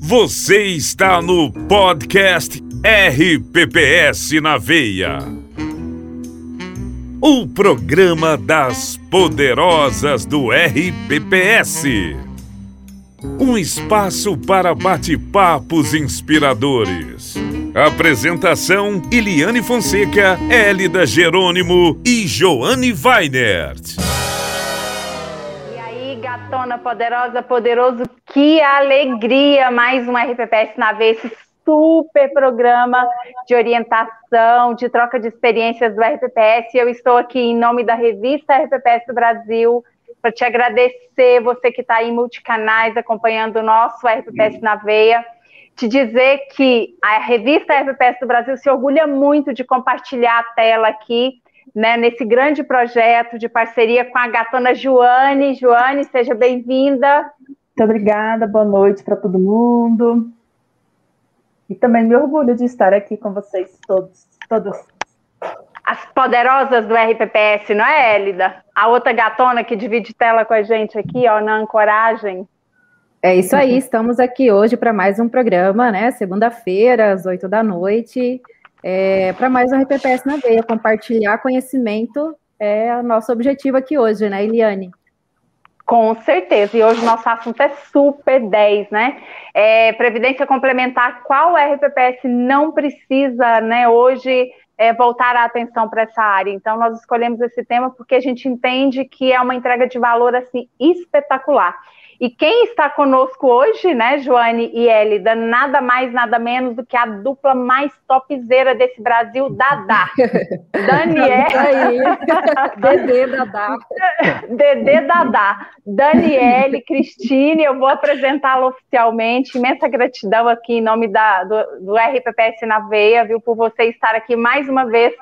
Você está no podcast RPPS na Veia. O programa das poderosas do RPPS. Um espaço para bate-papos inspiradores. Apresentação: Iliane Fonseca, Hélida Jerônimo e Joane Weinert. Gatona poderosa, poderoso, que alegria! Mais um RPPS na vez, esse super programa de orientação, de troca de experiências do RPPS. Eu estou aqui em nome da revista RPPS do Brasil para te agradecer, você que está aí em multicanais acompanhando o nosso RPPS na veia te dizer que a revista RPPS do Brasil se orgulha muito de compartilhar a tela aqui, né, nesse grande projeto de parceria com a gatona Joane. Joane, seja bem-vinda. Muito obrigada, boa noite para todo mundo. E também me orgulho de estar aqui com vocês todos, todos. As poderosas do RPPS, não é, Élida? A outra gatona que divide tela com a gente aqui, ó, na ancoragem. É isso aí, estamos aqui hoje para mais um programa, né? Segunda-feira, às oito da noite, é, para mais um RPPS na veia, compartilhar conhecimento é o nosso objetivo aqui hoje, né, Eliane? Com certeza, e hoje nosso assunto é super 10, né? É, Previdência complementar, qual RPPS não precisa, né, hoje é, voltar a atenção para essa área. Então, nós escolhemos esse tema porque a gente entende que é uma entrega de valor assim espetacular. E quem está conosco hoje, né, Joane e Elida, nada mais, nada menos do que a dupla mais topzera desse Brasil, Dadá. Daniel. Dedê Dadá. Dedê Dadá. Daniele, Cristine, eu vou apresentá-la oficialmente. Imensa gratidão aqui em nome da, do, do RPPS na Veia, viu, por você estar aqui mais uma vez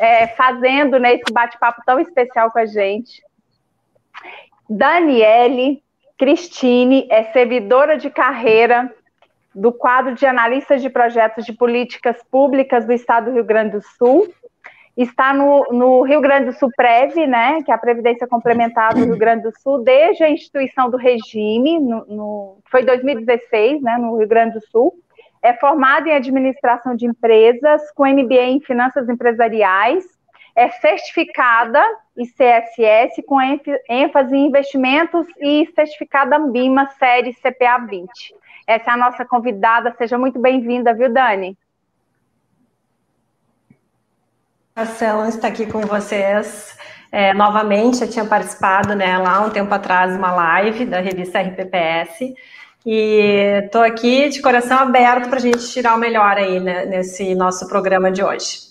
é, fazendo né, esse bate-papo tão especial com a gente. Daniele, Cristine é servidora de carreira do quadro de analistas de projetos de políticas públicas do Estado do Rio Grande do Sul. Está no, no Rio Grande do Sul Prev, né, que é a Previdência Complementar do Rio Grande do Sul, desde a instituição do regime, no, no, foi 2016, né, no Rio Grande do Sul. É formada em administração de empresas, com MBA em finanças empresariais, é certificada ICSS com ênfase em investimentos e certificada Ambima série CPA 20. Essa é a nossa convidada, seja muito bem-vinda, viu, Dani? Marcela está aqui com vocês é, novamente. Eu tinha participado né, lá um tempo atrás uma live da revista RPPS e estou aqui de coração aberto para a gente tirar o melhor aí né, nesse nosso programa de hoje.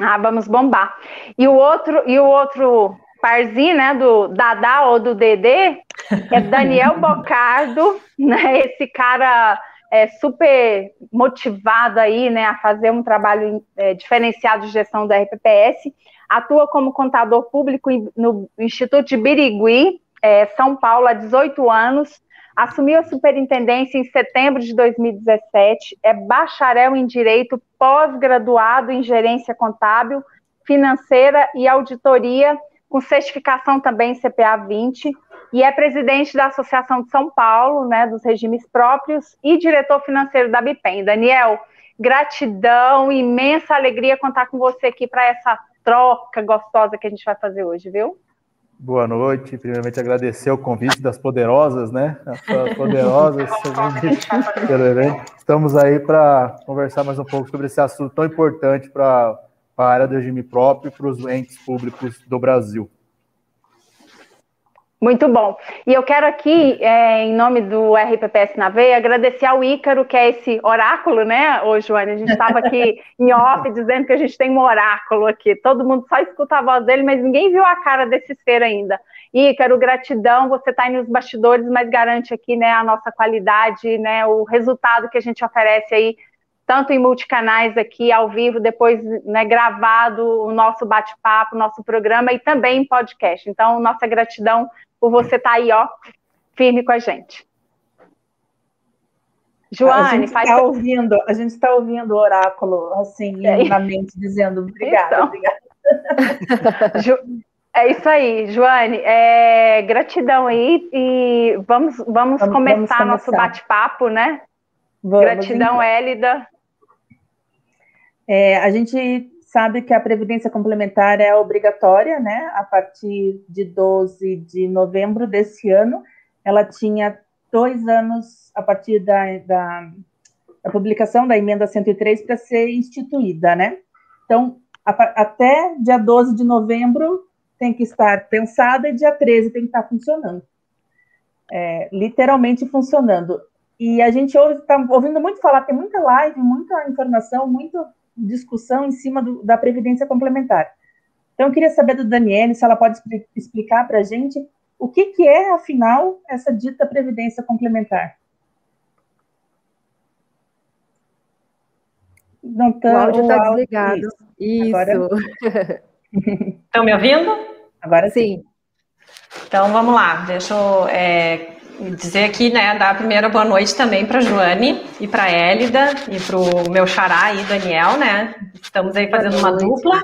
Ah, vamos bombar. E o outro, e o outro parzinho, né, do Dadá ou do Dedê, é Daniel Bocardo, né, esse cara é super motivado aí, né, a fazer um trabalho é, diferenciado de gestão da RPPS, atua como contador público no Instituto de Birigui, é, São Paulo, há 18 anos, assumiu a superintendência em setembro de 2017, é bacharel em Direito, pós-graduado em Gerência Contábil, Financeira e Auditoria, com certificação também CPA 20, e é presidente da Associação de São Paulo, né, dos regimes próprios, e diretor financeiro da Bipem. Daniel, gratidão, imensa alegria contar com você aqui para essa troca gostosa que a gente vai fazer hoje, viu? Boa noite. Primeiramente, agradecer o convite das poderosas, né? As poderosas. Estamos aí para conversar mais um pouco sobre esse assunto tão importante para a área do regime próprio e para os entes públicos do Brasil. Muito bom. E eu quero aqui, é, em nome do RPPS na Veia, agradecer ao Ícaro, que é esse oráculo, né, ô Joane? A gente estava aqui em off dizendo que a gente tem um oráculo aqui. Todo mundo só escuta a voz dele, mas ninguém viu a cara desse ser ainda. Ícaro, gratidão, você está aí nos bastidores, mas garante aqui né, a nossa qualidade, né, o resultado que a gente oferece aí, tanto em multicanais aqui, ao vivo, depois né, gravado, o nosso bate-papo, o nosso programa e também em podcast. Então, nossa gratidão por você estar tá aí, ó, firme com a gente. Joane, a gente faz. Tá ouvindo, a gente está ouvindo o oráculo, assim, é. na mente, dizendo obrigada, então. obrigada. Ju... É isso aí, Joane. É, gratidão aí e vamos, vamos, vamos começar vamos nosso bate-papo, né? Vamos, gratidão, então. Hélida. É, a gente sabe que a previdência complementar é obrigatória, né? A partir de 12 de novembro desse ano, ela tinha dois anos a partir da, da, da publicação da emenda 103 para ser instituída, né? Então, a, até dia 12 de novembro tem que estar pensada e dia 13 tem que estar funcionando. É, literalmente funcionando. E a gente está ouvindo muito falar, tem muita live, muita informação, muita discussão em cima do, da previdência complementar. Então, eu queria saber do Daniele se ela pode explicar para a gente o que, que é, afinal, essa dita previdência complementar. Não tá, o áudio está desligado. Isso. Agora... Estão me ouvindo? Agora sim. Então vamos lá, deixa eu é, dizer aqui, né, dar a primeira boa noite também para Joane e para Élida e para o meu xará aí, Daniel, né? Estamos aí fazendo uma dupla,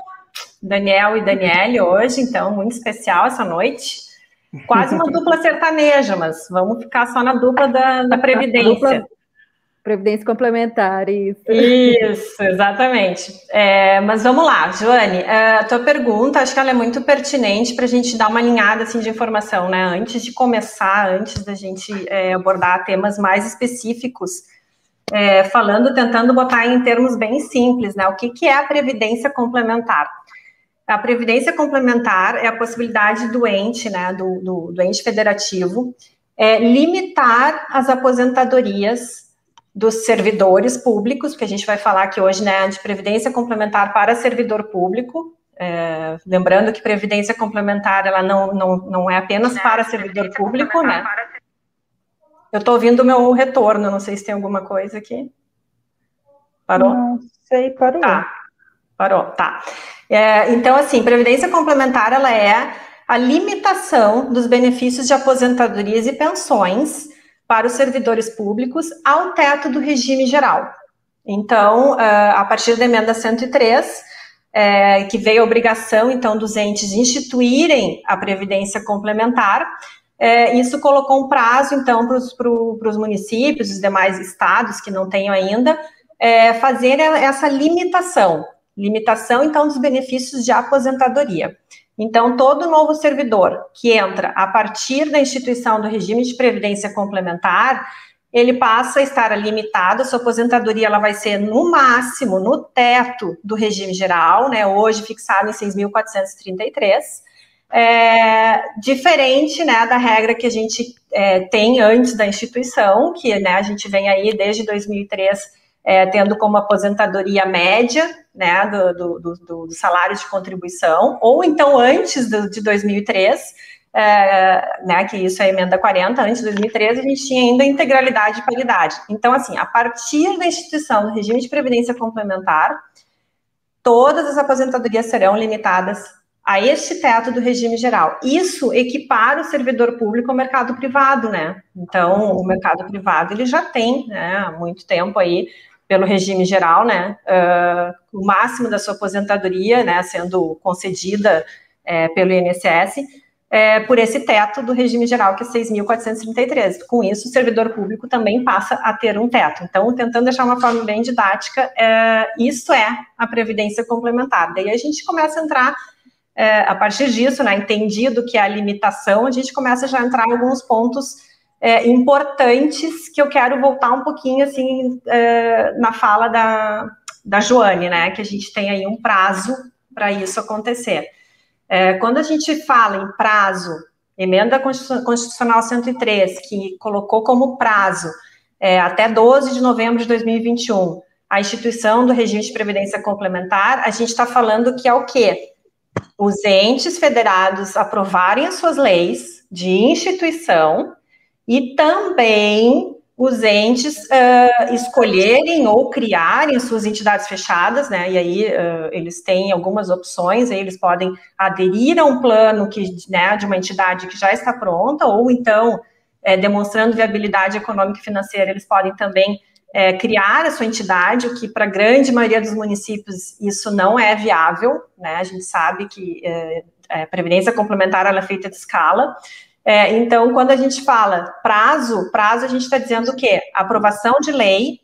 Daniel e Daniele hoje, então muito especial essa noite. Quase uma dupla sertaneja, mas vamos ficar só na dupla da, da Previdência. Dupla Previdência complementar, isso. Isso, exatamente. É, mas vamos lá, Joane, é, a tua pergunta, acho que ela é muito pertinente para a gente dar uma alinhada assim, de informação, né? Antes de começar, antes da gente é, abordar temas mais específicos, é, falando, tentando botar em termos bem simples, né? O que, que é a Previdência complementar? A Previdência complementar é a possibilidade do ente, né, do, do, do ente federativo, é, limitar as aposentadorias dos servidores públicos, que a gente vai falar aqui hoje, né, de previdência complementar para servidor público. É, lembrando que previdência complementar ela não, não, não é apenas para servidor público, né? Eu estou ouvindo o meu retorno, não sei se tem alguma coisa aqui. Parou? Não sei, parou. Tá, parou, tá. É, então, assim, previdência complementar ela é a limitação dos benefícios de aposentadorias e pensões para os servidores públicos ao teto do regime geral. Então, ah, a partir da emenda 103, é, que veio a obrigação, então, dos entes instituírem a previdência complementar, é, isso colocou um prazo, então, para os municípios, os demais estados que não tenham ainda, é, fazer essa limitação, limitação, então, dos benefícios de aposentadoria. Então, todo novo servidor que entra a partir da instituição do regime de previdência complementar, ele passa a estar limitado, sua aposentadoria ela vai ser no máximo, no teto do regime geral, né, hoje fixado em 6.433, é, diferente, né, da regra que a gente é, tem antes da instituição, que, né, a gente vem aí desde 2003 é, tendo como aposentadoria média, né, do, do, do, do, salário de contribuição, ou então antes de 2003, é, né, que isso é a emenda 40, antes de 2013 a gente tinha ainda integralidade e paridade. Então, assim, a partir da instituição do regime de previdência complementar, todas as aposentadorias serão limitadas a este teto do regime geral. Isso equipara o servidor público ao mercado privado, né? Então, o mercado privado, ele já tem, né, há muito tempo aí, pelo regime geral, né, uh, o máximo da sua aposentadoria, né, sendo concedida é, pelo INSS, é, por esse teto do regime geral, que é 6.433. Com isso, o servidor público também passa a ter um teto. Então, tentando deixar uma forma bem didática, é, isso é a previdência complementar. Daí a gente começa a entrar, é, a partir disso, né, entendido que é a limitação, a gente começa já a entrar em alguns pontos é, importantes que eu quero voltar um pouquinho assim é, na fala da, da Joane, né? Que a gente tem aí um prazo para isso acontecer. É, quando a gente fala em prazo, emenda constitucional 103, que colocou como prazo é, até 12 de novembro de 2021 a instituição do regime de previdência complementar, a gente está falando que é o quê? Os entes federados aprovarem as suas leis de instituição e também os entes uh, escolherem ou criarem suas entidades fechadas, né? E aí uh, eles têm algumas opções, aí eles podem aderir a um plano que, né, de uma entidade que já está pronta, ou então, é, demonstrando viabilidade econômica e financeira, eles podem também é, criar a sua entidade, o que para a grande maioria dos municípios isso não é viável, né? A gente sabe que é, é, previdência complementar ela é feita de escala. É, então, quando a gente fala prazo, prazo a gente está dizendo o quê? Aprovação de lei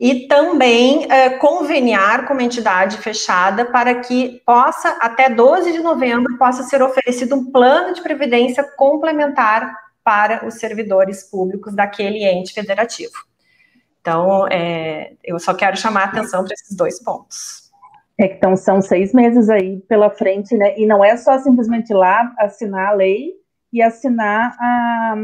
e também é, conveniar com uma entidade fechada para que possa, até 12 de novembro, possa ser oferecido um plano de previdência complementar para os servidores públicos daquele ente federativo. Então, é, eu só quero chamar a atenção para esses dois pontos. É, então, são seis meses aí pela frente, né? E não é só simplesmente lá assinar a lei e assinar a,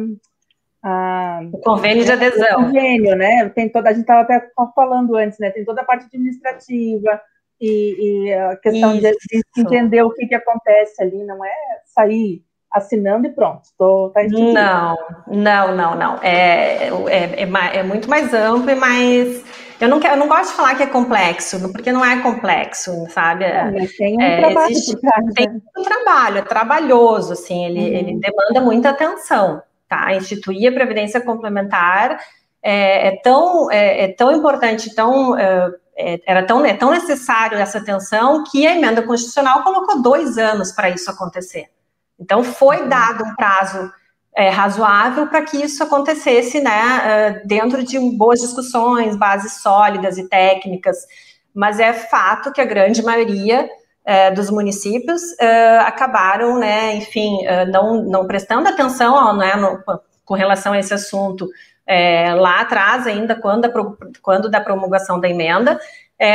a, o convênio de adesão. O convênio, né? Tem toda, a gente estava até falando antes, né? Tem toda a parte administrativa e, e a questão de, de, entender o que, que acontece ali, não é sair assinando e pronto, tô, tá Não, não, não, não. É, é, é, é, muito mais amplo e mais. Eu não, quero, eu não gosto de falar que é complexo, porque não é complexo, sabe? É, tem um é, trabalho existe, Tem né? um trabalho, é trabalhoso, assim, ele, uhum. ele demanda muita atenção tá? Instituir a previdência complementar é, é tão, é, é, tão importante, tão, é, é, era tão, é tão necessário essa atenção que a emenda constitucional colocou dois anos para isso acontecer. Então, foi uhum. dado um prazo é, razoável para que isso acontecesse, né, dentro de boas discussões, bases sólidas e técnicas, mas é fato que a grande maioria é, dos municípios é, acabaram, né, enfim, não, não prestando atenção né, no, com relação a esse assunto é, lá atrás, ainda quando, a, quando da promulgação da emenda.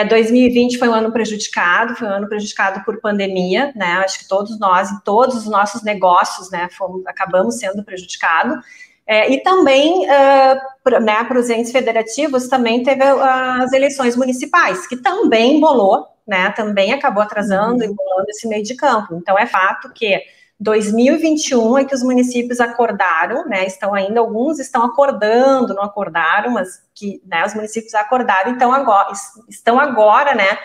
2020 é, foi um ano prejudicado, foi um ano prejudicado por pandemia, né? Acho que todos nós, em todos os nossos negócios, né, fomos, acabamos sendo prejudicados. É, e também, uh, né, para os entes federativos, também teve as eleições municipais, que também embolou né, também acabou atrasando e bolando uhum. esse meio de campo. Então, é fato que 2021 é que os municípios acordaram, né, estão ainda, alguns estão acordando, não acordaram, mas que né, os municípios acordaram, então agora, estão agora, né,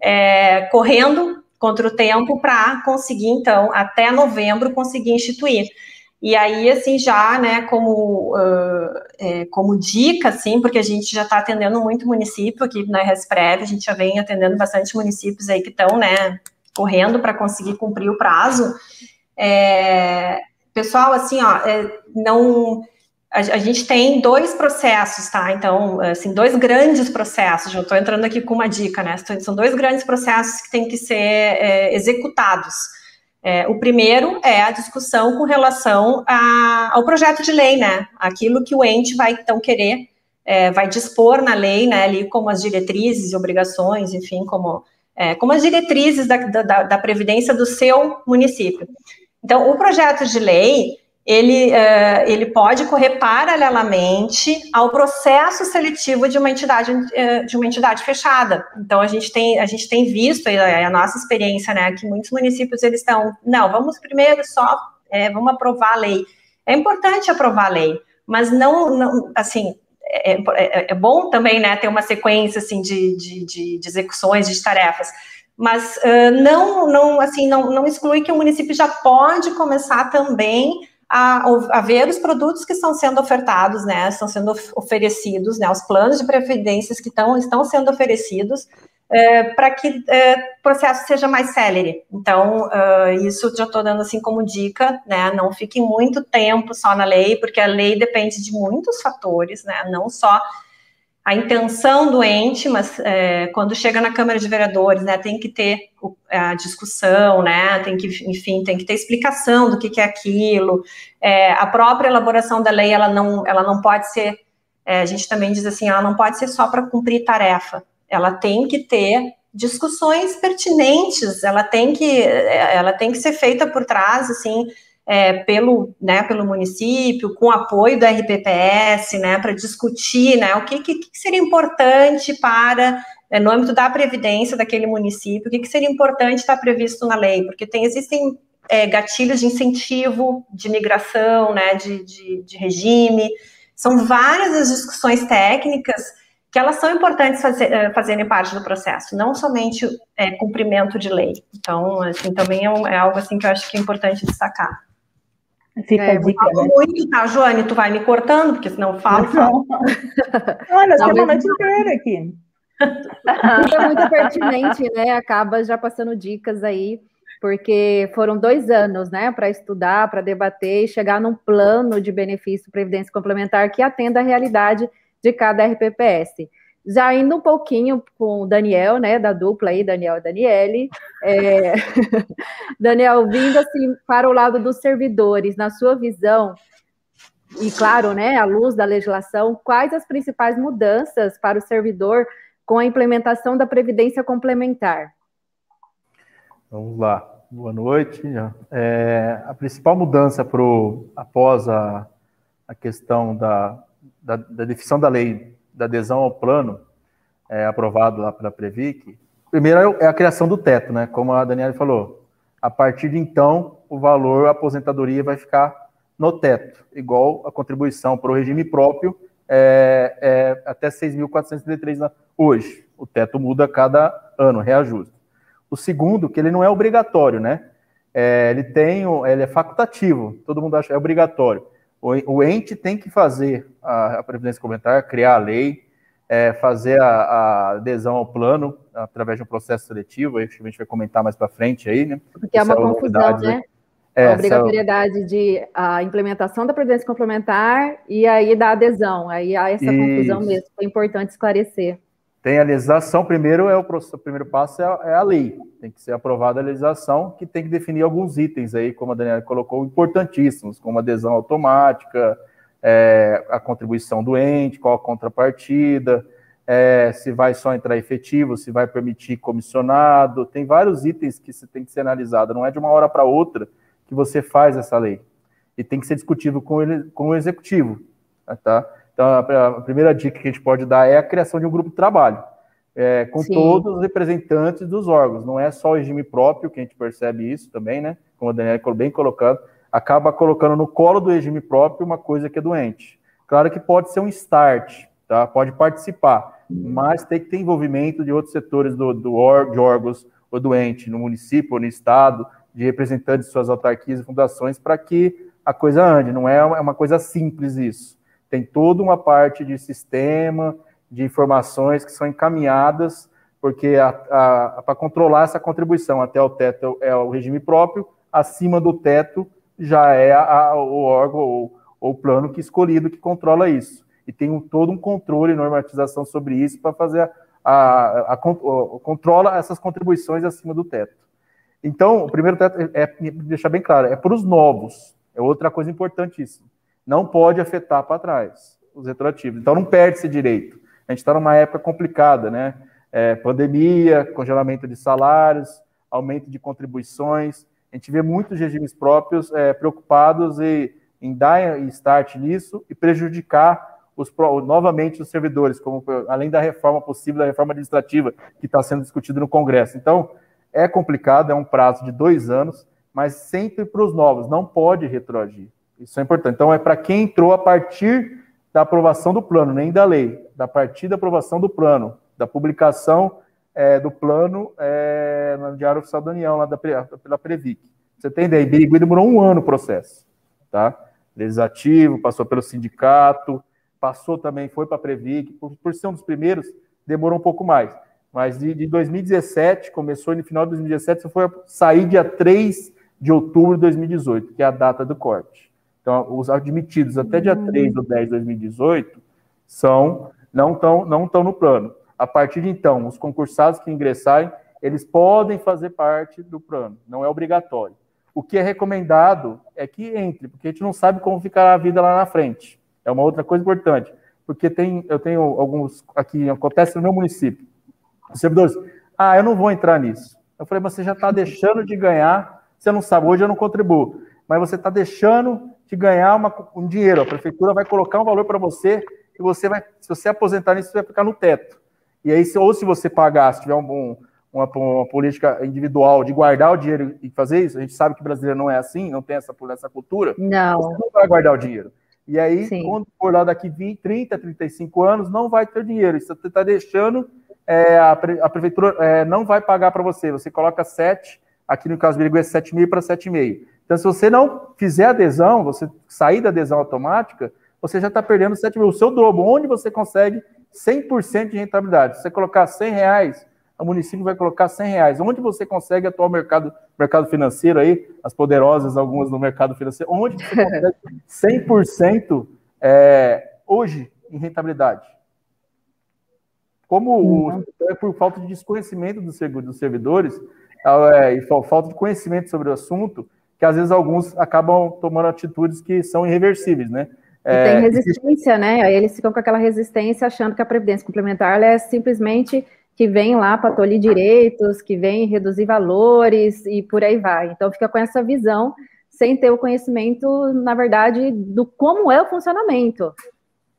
é, correndo contra o tempo para conseguir, então, até novembro, conseguir instituir. E aí, assim, já, né, como, uh, é, como dica, assim, porque a gente já está atendendo muito município aqui na Resprev, a gente já vem atendendo bastante municípios aí que estão, né, correndo para conseguir cumprir o prazo. É, pessoal, assim, ó, é, não... A, a, gente tem dois processos, tá? Então, assim, dois grandes processos. Já estou entrando aqui com uma dica, né? São dois grandes processos que têm que ser é, executados. É, o primeiro é a discussão com relação a, ao projeto de lei, né? Aquilo que o ente vai então querer, é, vai dispor na lei, né? Ali como as diretrizes e obrigações, enfim, como, é, como as diretrizes da, da, da previdência do seu município. Então, o projeto de lei ele, uh, ele pode correr paralelamente ao processo seletivo de uma entidade uh, de uma entidade fechada. Então a gente tem a gente tem visto a, a nossa experiência, né, que muitos municípios eles estão não, vamos primeiro só é, vamos aprovar a lei. É importante aprovar a lei, mas não, não assim é, é, é bom também, né, ter uma sequência assim de, de, de, de execuções de tarefas mas uh, não, não, assim, não, não exclui que o município já pode começar também a, a, ver os produtos que estão sendo ofertados, né, estão sendo oferecidos, né, os planos de previdências que estão, estão sendo oferecidos, para que o processo seja mais célere. Então, isso já estou dando assim como dica, né, não fique muito tempo só na lei, porque a lei depende de muitos fatores, né, não só a intenção do ente, mas é, quando chega na Câmara de Vereadores, né, tem que ter a discussão, né, tem que, enfim, tem que ter explicação do que, que é aquilo. É, a própria elaboração da lei, ela não, ela não pode ser, é, a gente também diz assim, ela não pode ser só para cumprir tarefa. Ela tem que ter discussões pertinentes, ela tem que, ela tem que ser feita por trás, assim, é, pelo, né, pelo município, com apoio do RPPS, né, para discutir, né, o que, que, seria importante para, é, no âmbito da previdência daquele município, o que, que seria importante estar previsto na lei, porque tem, existem é, gatilhos de incentivo, de migração, né, de, de, de regime, são várias as discussões técnicas que elas são importantes fazer, é, fazerem parte do processo, não somente é, cumprimento de lei. Então, assim, também é, um, é, algo assim que eu acho que é importante destacar. Fica é, a dica. Falo né? muito, tá, Joane? Tu vai me cortando, porque senão eu falo. falo. Olha, nós temos a noite inteira aqui. é muito pertinente, né? Acaba já passando dicas aí. porque foram dois anos, né, para estudar, para debater e chegar num plano de benefício previdência complementar que atenda a realidade de cada RPPS. Já indo um pouquinho com o Daniel, né, da dupla aí, Daniel e Daniele, é... Daniel, vindo assim para o lado dos servidores, na sua visão, e claro, né, à luz da legislação, quais as principais mudanças para o servidor com a implementação da Previdência Complementar? Vamos lá. Boa noite. É, a principal mudança pro, após a, a questão da, da, da definição da lei da adesão ao plano é, aprovado lá pela Previc, primeiro é a criação do teto, né? Como a Daniela falou. A partir de então, o valor a aposentadoria vai ficar no teto, igual a contribuição para o regime próprio é, é até 6.433 hoje. O teto muda a cada ano, reajuste. O segundo, que ele não é obrigatório, né? É, ele tem, ele é facultativo, todo mundo acha é obrigatório. O, ente tem que fazer a, previdência complementar, criar a lei, é, fazer a, a, adesão ao plano através de um processo seletivo, aí a gente vai comentar mais para frente aí, né? Porque é uma é confusão, né? É, a obrigatoriedade de a implementação da previdência complementar e aí da adesão. Aí há essa Isso. confusão mesmo, foi importante esclarecer. Tem a legislação, primeiro é o, o primeiro passo é a, é a, lei, tem que ser aprovada a legislação, que tem que definir alguns itens aí, como a Daniela colocou, importantíssimos, como adesão automática, é, a contribuição do ente, qual a contrapartida, é, se vai só entrar efetivo, se vai permitir comissionado, tem vários itens que você tem que ser analisado, não é de uma hora para outra que você faz essa lei, e tem que ser discutido com, ele, com o executivo, tá? Então, a primeira dica que a gente pode dar é a criação de um grupo de trabalho, é, com Sim. todos os representantes dos órgãos. Não é só o regime próprio, que a gente percebe isso também, né? Como a Daniela bem colocando, acaba colocando no colo do regime próprio uma coisa que é doente. Claro que pode ser um start, tá? Pode participar, mas tem que ter envolvimento de outros setores do, do de órgãos ou doente, no município ou no estado, de representantes de suas autarquias e fundações, para que a coisa ande. Não é uma coisa simples isso tem toda uma parte de sistema, de informações que são encaminhadas, porque para controlar essa contribuição até o teto é o regime próprio, acima do teto já é a, o órgão ou, o plano que escolhido que controla isso. E tem um, todo um controle e normatização sobre isso para fazer a, a, a, controla essas contribuições acima do teto. Então, o primeiro teto é, é deixar bem claro, é para os novos. É outra coisa importantíssima não pode afetar para trás os retroativos. Então não perde esse direito. A gente está numa época complicada, né? É, pandemia, congelamento de salários, aumento de contribuições. A gente vê muitos regimes próprios é, preocupados em, em dar start nisso e prejudicar os, novamente os servidores, como além da reforma possível, da reforma administrativa que está sendo discutida no Congresso. Então, é complicado, é um prazo de dois anos, mas sempre para os novos, não pode retroagir. Isso é importante. Então, é para quem entrou a partir da aprovação do plano, nem da lei, da partir da aprovação do plano, da publicação é, do plano é, no Diário Oficial da União, lá da, pela Previc. Você tem ideia? Birigui demorou um ano o processo, tá? Legislativo, passou pelo sindicato, passou também, foi para a Previc, por, por ser um dos primeiros, demorou um pouco mais. Mas de, de 2017, começou no final de 2017, você foi sair dia 3 de outubro de 2018, que é a data do corte. Então, os admitidos até dia 3 ou 10 de 2018 são, não estão não estão no plano. A partir de então, os concursados que ingressarem, eles podem fazer parte do plano, não é obrigatório. O que é recomendado é que entre, porque a gente não sabe como ficará a vida lá na frente. É uma outra coisa importante, porque tem, eu tenho alguns aqui, acontece no meu município, os servidores, ah, eu não vou entrar nisso. Eu falei, mas você já está deixando de ganhar, você não sabe, hoje eu não contribuo, mas você está deixando de ganhar uma, um dinheiro. A prefeitura vai colocar um valor para você e você vai, se você aposentar nisso, você vai ficar no teto. E aí, se, ou se você pagar, se tiver um, um, uma, uma, política individual de guardar o dinheiro e fazer isso, a gente sabe que brasileiro não é assim, não tem essa, essa cultura. Não. Você não vai guardar o dinheiro. E aí, Sim. quando for lá daqui 20, 30, 35 anos, não vai ter dinheiro. Isso você está deixando, é, a, a, prefeitura é, não vai pagar para você. Você coloca 7, aqui no caso do Birigui é 7,5 para 7,5. Então, se você não fizer adesão, você sair da adesão automática, você já está perdendo 7 mil. O seu dobro, onde você consegue 100% de rentabilidade. Se você colocar 100 reais o município vai colocar 100 reais. Onde você consegue atuar o mercado, mercado financeiro aí, as poderosas, algumas no mercado financeiro, onde você consegue 100% é, hoje em rentabilidade? Como o, é por falta de desconhecimento dos, servidores é, e falta de conhecimento sobre o assunto, que às vezes alguns acabam tomando atitudes que são irreversíveis, né? E tem é, resistência, né? Aí eles ficam com aquela resistência achando que a previdência complementar é simplesmente que vem lá para tolir direitos, que vem reduzir valores e por aí vai. Então fica com essa visão sem ter o conhecimento, na verdade, do como é o funcionamento.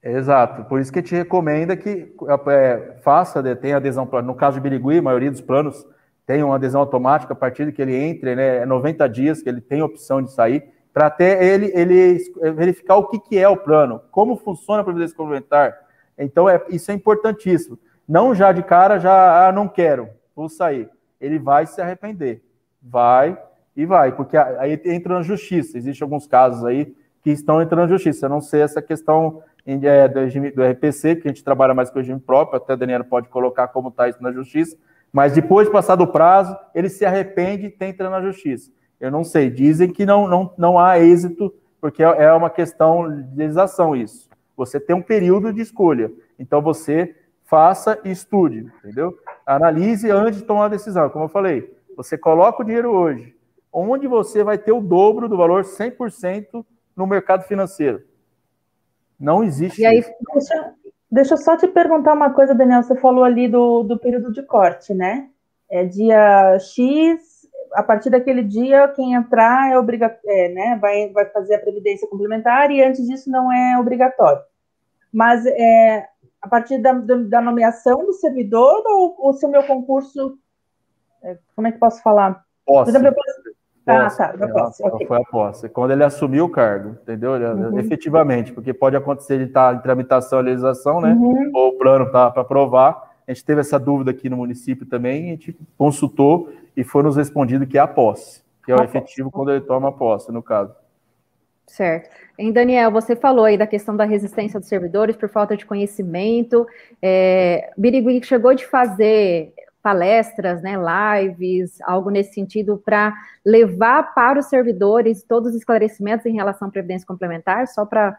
Exato, por isso que te recomenda que é, faça, né, tenha adesão, no caso de Birigui, a maioria dos planos tem uma adesão automática a partir de que ele entre, né, é 90 dias que ele tem opção de sair, para até ele, ele verificar o que, que é o plano, como funciona a previdência complementar. Então, é, isso é importantíssimo. Não já de cara, já, ah, não quero, vou sair. Ele vai se arrepender. Vai e vai, porque aí entra na justiça. Existem alguns casos aí que estão entrando na justiça. Eu não sei essa questão é, do, regime, do RPC, que a gente trabalha mais com o regime próprio, até a Daniela pode colocar como está isso na justiça, mas depois de passar do prazo, ele se arrepende e entra na justiça. Eu não sei, dizem que não, não, não há êxito, porque é, é uma questão de legislação isso. Você tem um período de escolha, então você faça e estude, entendeu? Analise antes de tomar a decisão, como eu falei. Você coloca o dinheiro hoje, onde você vai ter o dobro do valor 100% no mercado financeiro. Não existe. E aí, deixa, deixa eu só te perguntar uma coisa, Daniel. Você falou ali do, do período de corte, né? É dia X, a partir daquele dia, quem entrar é obrigatório, é, né? Vai, vai fazer a previdência complementar e antes disso não é obrigatório. Mas é, a partir da, da nomeação do servidor ou, ou se o meu concurso. É, como é que posso falar? Posso. Por exemplo, eu posso, ah, tá, da posse. Okay. Foi a posse. Quando ele assumiu o cargo, entendeu? Uhum. Efetivamente, porque pode acontecer de estar em tramitação a legislação, né? Uhum. Ou o plano está para aprovar. A gente teve essa dúvida aqui no município também, a gente consultou e foi nos respondido que é a posse, que é o efetivo posse. quando ele toma a posse, no caso. Certo. Em Daniel, você falou aí da questão da resistência dos servidores por falta de conhecimento. É, Birigui chegou de fazer palestras, né, lives, algo nesse sentido, para levar para os servidores todos os esclarecimentos em relação à previdência complementar, só para.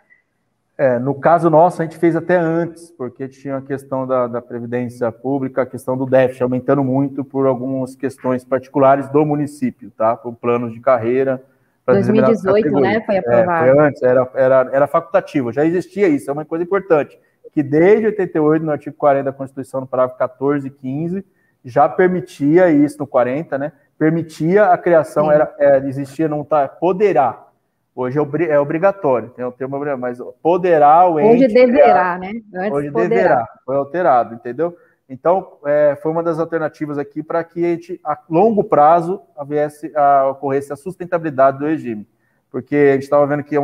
É, no caso nosso, a gente fez até antes, porque tinha a questão da, da previdência pública, a questão do déficit aumentando muito por algumas questões particulares do município, tá? Por planos de carreira. 2018, né? Foi aprovado. É, foi antes, era, era, era facultativo, já existia isso, é uma coisa importante. Que desde 88, no artigo 40 da Constituição, no parágrafo 14 e 15, já permitia isso no 40, né? Permitia a criação, era, era, é, existia, não tá, poderá. Hoje é, é obrigatório, tem o termo, mas poderá o ente. Hoje deverá, criar, né? Antes hoje poderá. deverá, foi alterado, entendeu? Então, é, foi uma das alternativas aqui para que a gente, a longo prazo, houvesse, a, ocorresse a sustentabilidade do regime. Porque a gente estava vendo que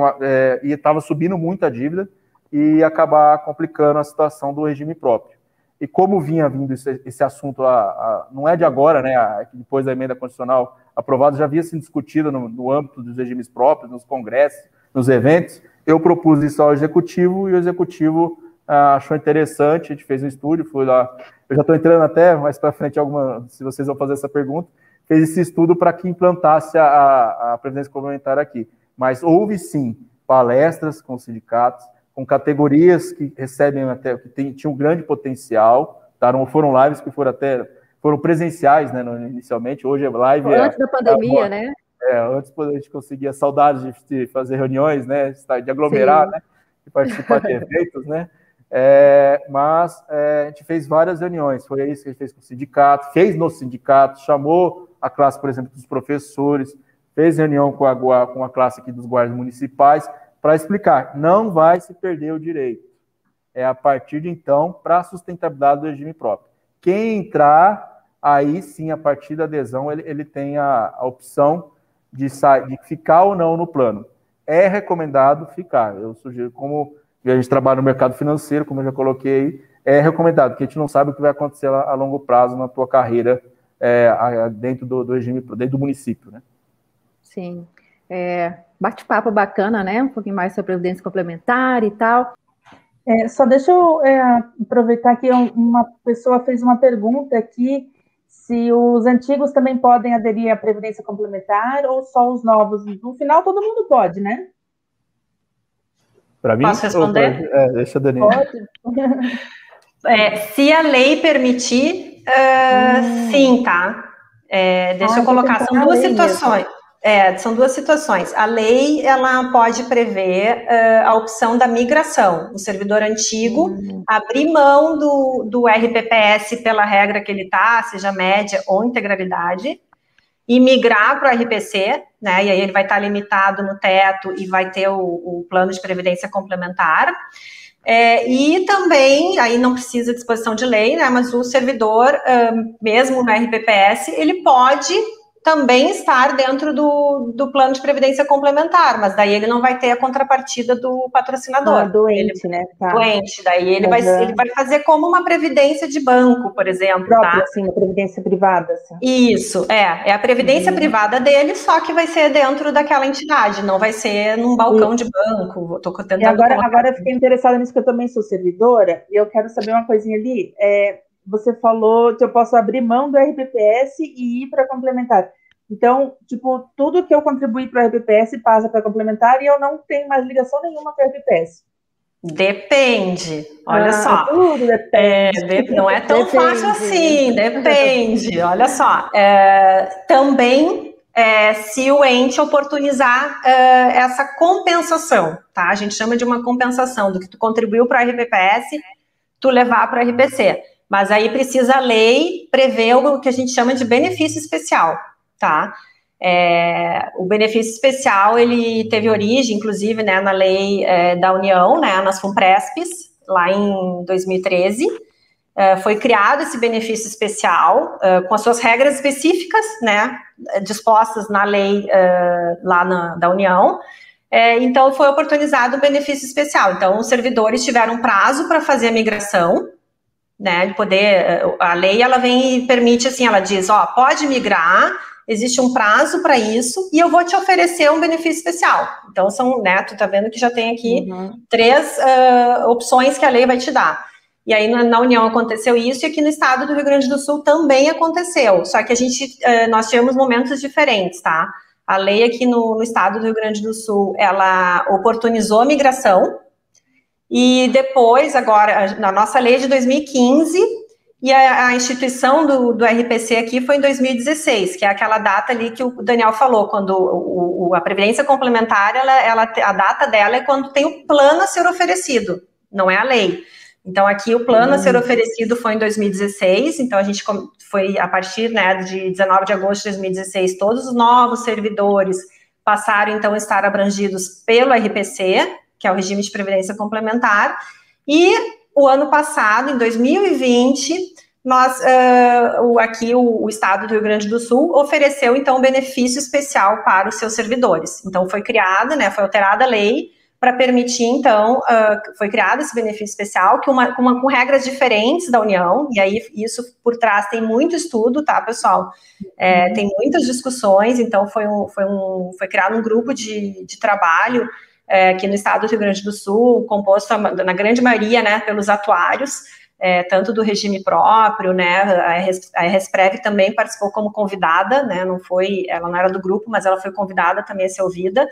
estava é, subindo muito a dívida e acabar complicando a situação do regime próprio e como vinha vindo esse, esse assunto, a, a, não é de agora, né, a, depois da emenda constitucional aprovada, já havia sido discutido no, no, âmbito dos regimes próprios, nos congressos, nos eventos, eu propus isso ao executivo e o executivo ah, achou interessante, a gente fez um estúdio, fui lá, eu já estou entrando até mais para frente, alguma, se vocês vão fazer essa pergunta, fez esse estudo para que implantasse a, a Previdência Complementar aqui. Mas houve sim palestras com sindicatos, com categorias que recebem até, que tem, tinham um grande potencial, tá? Não foram lives que foram até, foram presenciais, né, inicialmente, hoje é live. Antes é, da pandemia, é, né? É, antes a gente conseguia saudades de, de fazer reuniões, né, de aglomerar, Sim. né, de participar de eventos, né, é, mas é, a gente fez várias reuniões, foi isso que a gente fez com o sindicato, fez no sindicato, chamou a classe, por exemplo, dos professores, fez reunião com a, com a classe aqui dos guardas municipais, para explicar, não vai se perder o direito. É a partir de então para a sustentabilidade do regime próprio. Quem entrar, aí sim, a partir da adesão, ele, ele tem a, a opção de, de ficar ou não no plano. É recomendado ficar. Eu sugiro, como a gente trabalha no mercado financeiro, como eu já coloquei aí, é recomendado, porque a gente não sabe o que vai acontecer a, a longo prazo na tua carreira é, a, dentro do, do regime, dentro do município, né? Sim. É, bate-papo bacana, né? Um pouquinho mais sobre previdência complementar e tal. É, só deixa eu é, aproveitar que uma pessoa fez uma pergunta aqui se os antigos também podem aderir à Previdência Complementar ou só os novos. No final, todo mundo pode, né? Para mim, Posso responder? É, deixa a Daniela. Pode. É, se a lei permitir, uh, hum. sim, tá? É, deixa ah, eu colocar, são duas situações. Mesmo. É, são duas situações. A lei ela pode prever uh, a opção da migração. O servidor antigo uhum. abrir mão do, do RPPS pela regra que ele está, seja média ou integralidade, e migrar para o RPC, né? E aí ele vai estar tá limitado no teto e vai ter o, o plano de previdência complementar. É, e também, aí não precisa de disposição de lei, né? Mas o servidor, mesmo no RPPS, ele pode também estar dentro do, do plano de previdência complementar, mas daí ele não vai ter a contrapartida do patrocinador. Ah, doente, ele, né? Tá. Doente, daí ele, uhum. vai, ele vai fazer como uma previdência de banco, por exemplo. Própria, tá? assim, uma previdência privada. Assim. Isso, é. É a previdência uhum. privada dele, só que vai ser dentro daquela entidade, não vai ser num balcão uhum. de banco. Tô tentando e agora, agora eu fiquei interessada nisso, que eu também sou servidora, e eu quero saber uma coisinha ali. É, você falou que eu posso abrir mão do RPPS e ir para complementar. Então, tipo, tudo que eu contribuí para o RPPS passa para complementar e eu não tenho mais ligação nenhuma com o RPPS. Depende, olha ah, só. Tudo depende. É, não é tão depende. fácil assim, depende. Olha só. É, também é, se o ente oportunizar é, essa compensação, tá? A gente chama de uma compensação do que tu contribuiu para o RPPS, tu levar para o RPC. Mas aí precisa a lei prever o que a gente chama de benefício especial, tá? É, o benefício especial, ele teve origem, inclusive, né, na lei é, da União, né, nas FUNPRESPs, lá em 2013, é, foi criado esse benefício especial, é, com as suas regras específicas, né, dispostas na lei é, lá na, da União, é, então foi oportunizado o benefício especial. Então, os servidores tiveram prazo para fazer a migração, né, de poder, a lei ela vem e permite assim, ela diz, ó, pode migrar, existe um prazo para isso e eu vou te oferecer um benefício especial. Então são, né, tu tá vendo que já tem aqui uhum. três uh, opções que a lei vai te dar. E aí na, na, União aconteceu isso e aqui no estado do Rio Grande do Sul também aconteceu. Só que a gente, uh, nós tivemos momentos diferentes, tá? A lei aqui no, no estado do Rio Grande do Sul, ela oportunizou a migração, e depois, agora, na nossa lei de 2015, e a, a instituição do, do, RPC aqui foi em 2016, que é aquela data ali que o Daniel falou, quando o, o, a Previdência Complementar, ela, ela, a data dela é quando tem o plano a ser oferecido, não é a lei. Então, aqui o plano a ser hum. oferecido foi em 2016, então a gente foi a partir né, de 19 de agosto de 2016, todos os novos servidores passaram então a estar abrangidos pelo RPC, que é o regime de previdência complementar, e o ano passado, em 2020, nós, uh, aqui o, o, Estado do Rio Grande do Sul ofereceu, então, um benefício especial para os seus servidores. Então, foi criada, né, foi alterada a lei para permitir, então, uh, foi criado esse benefício especial, que uma, uma, com regras diferentes da União, e aí isso por trás tem muito estudo, tá, pessoal? É, tem muitas discussões, então foi, um, foi, um, foi criado um grupo de, de trabalho é, aqui no estado do Rio Grande do Sul, composto na grande maioria, né, pelos atuários, é, tanto do regime próprio, né, a Resprev também participou como convidada, né, não foi, ela não era do grupo, mas ela foi convidada também a ser ouvida,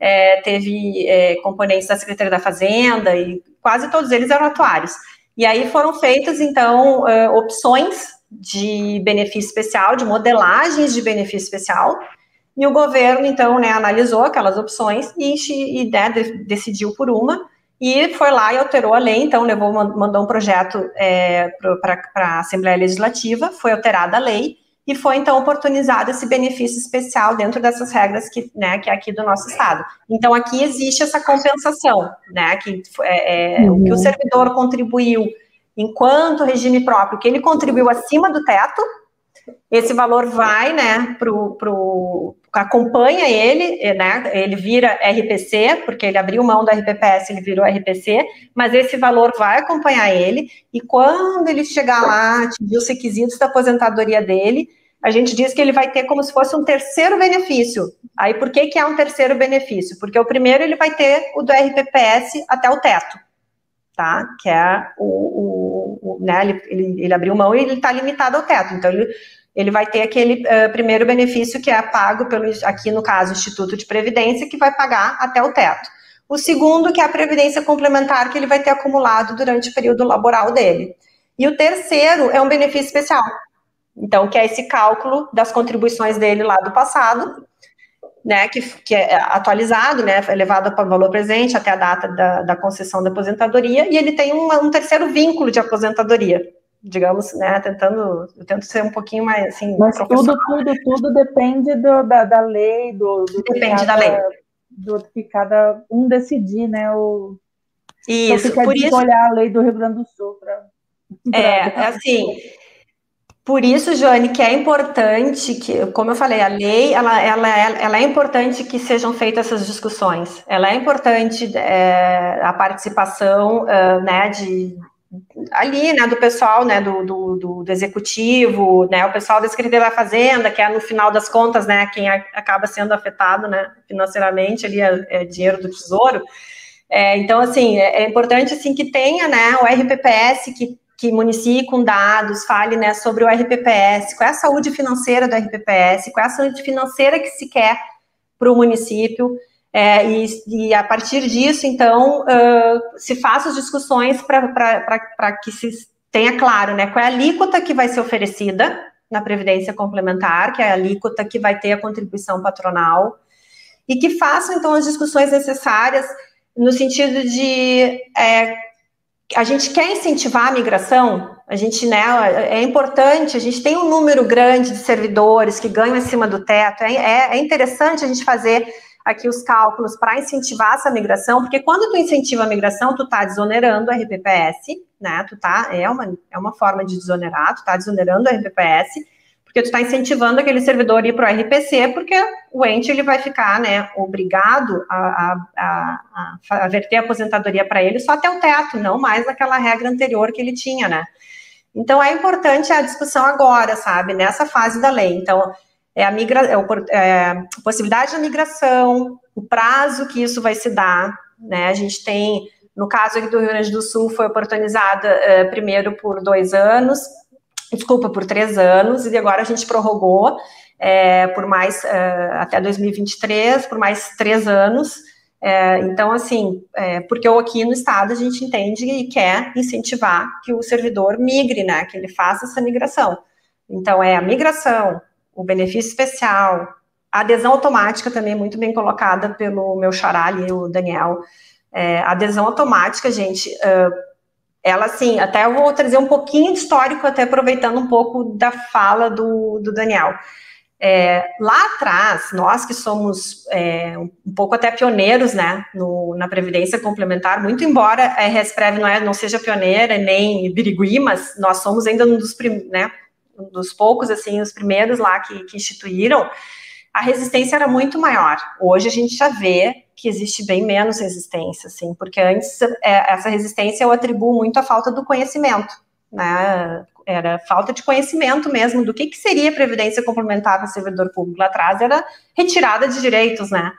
é, teve é, componentes da Secretaria da Fazenda, e quase todos eles eram atuários. E aí foram feitas, então, é, opções de benefício especial, de modelagens de benefício especial, e o governo, então, né, analisou aquelas opções e, e né, decidiu por uma, e foi lá e alterou a lei, então levou, mandou um projeto é, para a Assembleia Legislativa, foi alterada a lei, e foi então oportunizado esse benefício especial dentro dessas regras que, né, que é aqui do nosso estado. Então aqui existe essa compensação, né, que é, é, uhum. o que o servidor contribuiu enquanto regime próprio, que ele contribuiu acima do teto, esse valor vai, né, pro, pro, acompanha ele, né, ele vira RPC, porque ele abriu mão do RPPS, ele virou RPC, mas esse valor vai acompanhar ele, e quando ele chegar lá, atingir os requisitos da aposentadoria dele, a gente diz que ele vai ter como se fosse um terceiro benefício. Aí, por que que é um terceiro benefício? Porque o primeiro ele vai ter o do RPPS até o teto, tá? Que é o, o, o né, ele, ele, ele abriu mão e ele está limitado ao teto, então ele ele vai ter aquele uh, primeiro benefício que é pago pelo, aqui no caso, Instituto de Previdência, que vai pagar até o teto. O segundo, que é a previdência complementar que ele vai ter acumulado durante o período laboral dele. E o terceiro é um benefício especial. Então, que é esse cálculo das contribuições dele lá do passado, né, que, que é atualizado, né, elevado para o valor presente até a data da, da concessão da aposentadoria, e ele tem um terceiro vínculo de aposentadoria, digamos, né, tentando, eu tento ser um pouquinho mais, assim, Mas tudo, tudo, tudo depende do, da, da lei, do, do depende cada, da lei. Do que cada um decidir, né, o... Isso, então, por isso... olhar a lei do Rio Grande do Sul para... É, é assim, por isso, Joane, que é importante que, como eu falei, a lei, ela, ela, é, ela é importante que sejam feitas essas discussões. Ela é importante é, a participação, uh, né, de ali, né, do pessoal, né, do, do, do, executivo, né, o pessoal da Secretaria da Fazenda, que é no final das contas, né, quem acaba sendo afetado, né, financeiramente, ali é, é dinheiro do Tesouro. É, então, assim, é, é, importante, assim, que tenha, né, o RPPS que que municie com dados, fale né, sobre o RPPS, qual é a saúde financeira do RPPS, qual é a saúde financeira que se quer para o município, é, e, e, a partir disso, então, uh, se façam as discussões para que se tenha claro né, qual é a alíquota que vai ser oferecida na Previdência Complementar, que é a alíquota que vai ter a contribuição patronal, e que façam, então, as discussões necessárias no sentido de é, a gente quer incentivar a migração, a gente, né, é importante, a gente tem um número grande de servidores que ganham acima do teto, é, é, é interessante a gente fazer aqui os cálculos para incentivar essa migração, porque quando tu incentiva a migração, tu está desonerando a RPPS, né, tu tá, é uma, é uma forma de desonerar, tu está desonerando a RPPS, porque tu está incentivando aquele servidor ir para o RPC, porque o ente ele vai ficar né, obrigado a, a, a, a verter a aposentadoria para ele só até o teto, não mais naquela regra anterior que ele tinha, né? Então é importante a discussão agora, sabe, nessa fase da lei. Então, é a, migra, é, é a possibilidade da migração, o prazo que isso vai se dar, né? A gente tem, no caso aqui do Rio Grande do Sul, foi oportunizada uh, primeiro por dois anos, desculpa, por três anos, e agora a gente prorrogou é, por mais, uh, até 2023, por mais três anos. É, então, assim, é, porque aqui no Estado a gente entende e quer incentivar que o servidor migre, né, que ele faça essa migração. Então, é a migração, o benefício especial, a adesão automática também muito bem colocada pelo meu xará ali, o Daniel. É, adesão automática, gente, uh, ela assim, até eu vou trazer um pouquinho de histórico, até aproveitando um pouco da fala do, do Daniel. É, lá atrás, nós que somos é, um pouco até pioneiros, né, no, na Previdência Complementar, muito embora a RSPrev não, é, não seja pioneira, nem Birigui, mas nós somos ainda um dos, né, dos poucos, assim, os primeiros lá que, que instituíram, a resistência era muito maior. Hoje a gente já vê que existe bem menos resistência, assim, porque antes é, essa resistência eu atribuo muito à falta do conhecimento, né? Era falta de conhecimento mesmo do que, que seria previdência complementar para servidor público. Lá atrás era retirada de direitos, né?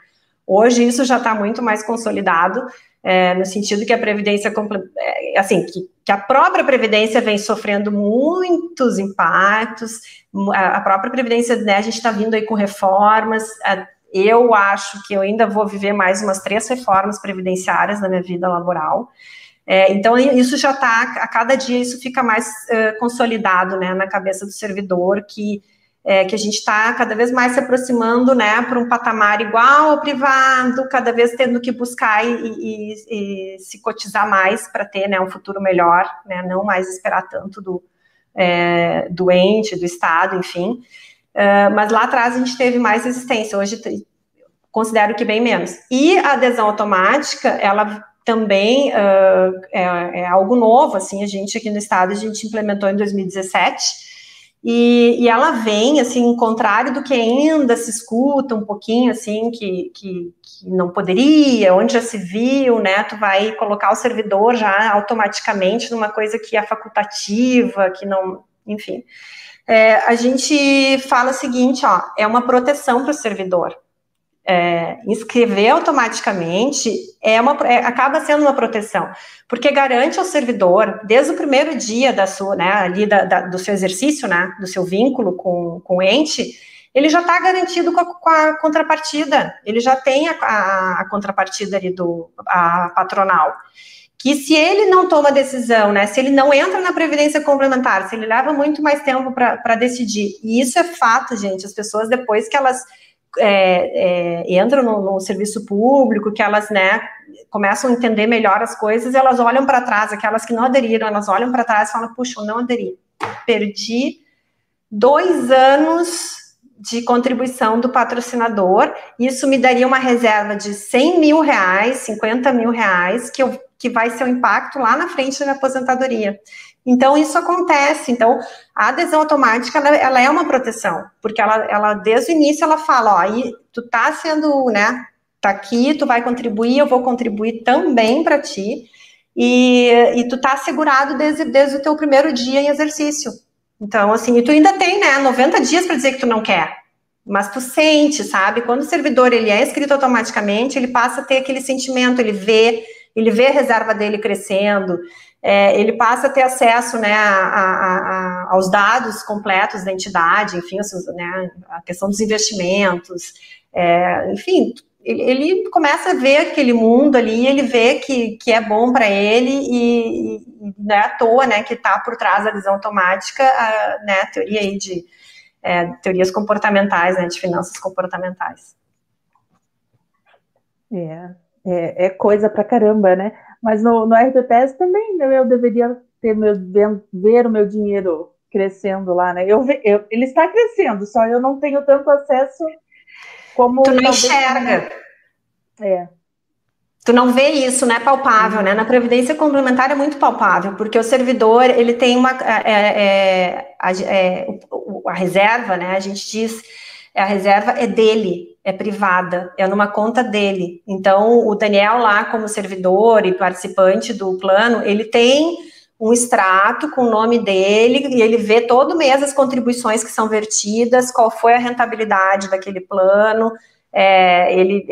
Hoje isso já está muito mais consolidado, é, no sentido que a previdência, é, assim, que, que, a própria previdência vem sofrendo muitos impactos, a, própria previdência, né, a gente está vindo aí com reformas, eu acho que eu ainda vou viver mais umas três reformas previdenciárias na minha vida laboral. É, então, isso já está, a cada dia, isso fica mais uh, consolidado né, na cabeça do servidor, que, é, que a gente está cada vez mais se aproximando né, para um patamar igual ao privado, cada vez tendo que buscar e, e, e se cotizar mais para ter né, um futuro melhor, né, não mais esperar tanto do é, doente, do Estado, enfim. Uh, mas lá atrás a gente teve mais resistência, hoje considero que bem menos. E a adesão automática, ela também uh, é, é, algo novo, assim, a gente aqui no estado, a gente implementou em 2017, e, e, ela vem, assim, contrário do que ainda se escuta um pouquinho, assim, que, que, que, não poderia, onde já se viu, né, tu vai colocar o servidor já automaticamente numa coisa que é facultativa, que não, enfim é, a gente fala o seguinte, ó, é uma proteção para o servidor. É, inscrever automaticamente é uma, é, acaba sendo uma proteção, porque garante ao servidor, desde o primeiro dia da sua, né, ali da, da, do seu exercício, né, do seu vínculo com, com o ente, ele já está garantido com a, com a, contrapartida, ele já tem a, a, a contrapartida ali do patronal que se ele não toma decisão, né, se ele não entra na previdência complementar, se ele leva muito mais tempo para decidir, e isso é fato, gente, as pessoas depois que elas é, é, entram no, no, serviço público, que elas, né, começam a entender melhor as coisas, elas olham para trás, aquelas que não aderiram, elas olham para trás e falam, puxa, eu não aderi, perdi dois anos de contribuição do patrocinador, isso me daria uma reserva de 100 mil reais, 50 mil reais, que, eu, que vai ser o impacto lá na frente da minha aposentadoria. Então, isso acontece. Então, a adesão automática, ela, ela, é uma proteção, porque ela, ela, desde o início, ela fala, ó, aí tu tá sendo, né, tá aqui, tu vai contribuir, eu vou contribuir também para ti, e, e tu tá assegurado desde, desde o teu primeiro dia em exercício. Então, assim, e tu ainda tem, né, 90 dias para dizer que tu não quer. Mas tu sente, sabe? Quando o servidor ele é escrito automaticamente, ele passa a ter aquele sentimento, ele vê, ele vê a reserva dele crescendo, é, ele passa a ter acesso, né, a, a, a, aos dados completos da entidade, enfim, né, a questão dos investimentos, é, enfim, ele, ele, começa a ver aquele mundo ali, ele vê que, que é bom para ele e, e, não é à toa, né, que está por trás da visão automática, a, né, a teoria aí de é, teorias comportamentais, né, de finanças comportamentais. É, é, é coisa para caramba, né? Mas no, no RPPS também né, eu deveria ter meu, ver o meu dinheiro crescendo lá, né? Eu, eu, ele está crescendo, só eu não tenho tanto acesso como. Tu não enxerga. É. Tu não vê isso, né? Palpável, né? Na previdência complementar é muito palpável, porque o servidor ele tem uma é, é, a, é, a reserva, né? A gente diz a reserva é dele, é privada, é numa conta dele. Então, o Daniel lá, como servidor e participante do plano, ele tem um extrato com o nome dele e ele vê todo mês as contribuições que são vertidas, qual foi a rentabilidade daquele plano, é, ele,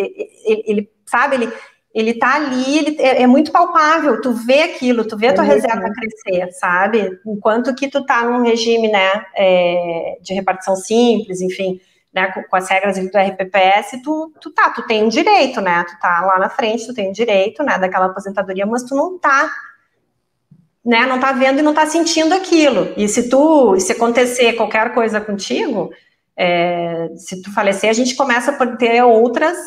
ele, ele, sabe, ele, ele tá ali, ele, é, é, muito palpável, tu vê aquilo, tu vê a tua é reserva crescer, sabe, enquanto que tu tá num regime, né, é, de repartição simples, enfim, né, com, com, as regras do RPPS, tu, tu tá, tu tem direito, né, tu tá lá na frente, tu tem direito, né, daquela aposentadoria, mas tu não tá né, não tá vendo e não tá sentindo aquilo. E se tu, se acontecer qualquer coisa contigo, é, se tu falecer, a gente começa a ter outras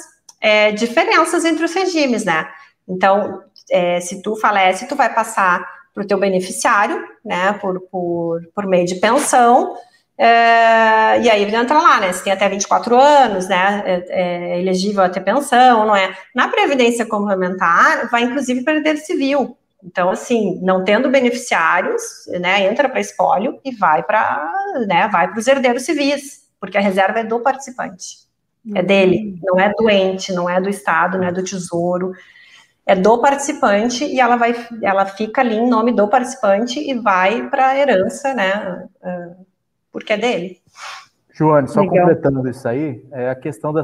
é, diferenças entre os regimes, né? Então, é, se tu falece, tu vai passar para o teu beneficiário, né, por, por, por meio de pensão, é, e aí entra lá, né? Se tem até 24 anos, né? É, é, elegível a ter pensão, não é? Na Previdência Complementar, vai inclusive perder civil. Então, assim, não tendo beneficiários, né, entra para espólio e vai para né, vai os herdeiros civis, porque a reserva é do participante. É dele, não é do ente, não é do Estado, não é do Tesouro, é do participante e ela vai, ela fica ali em nome do participante e vai para a herança, né? Porque é dele. Joane, só Legal. completando isso aí, é a questão da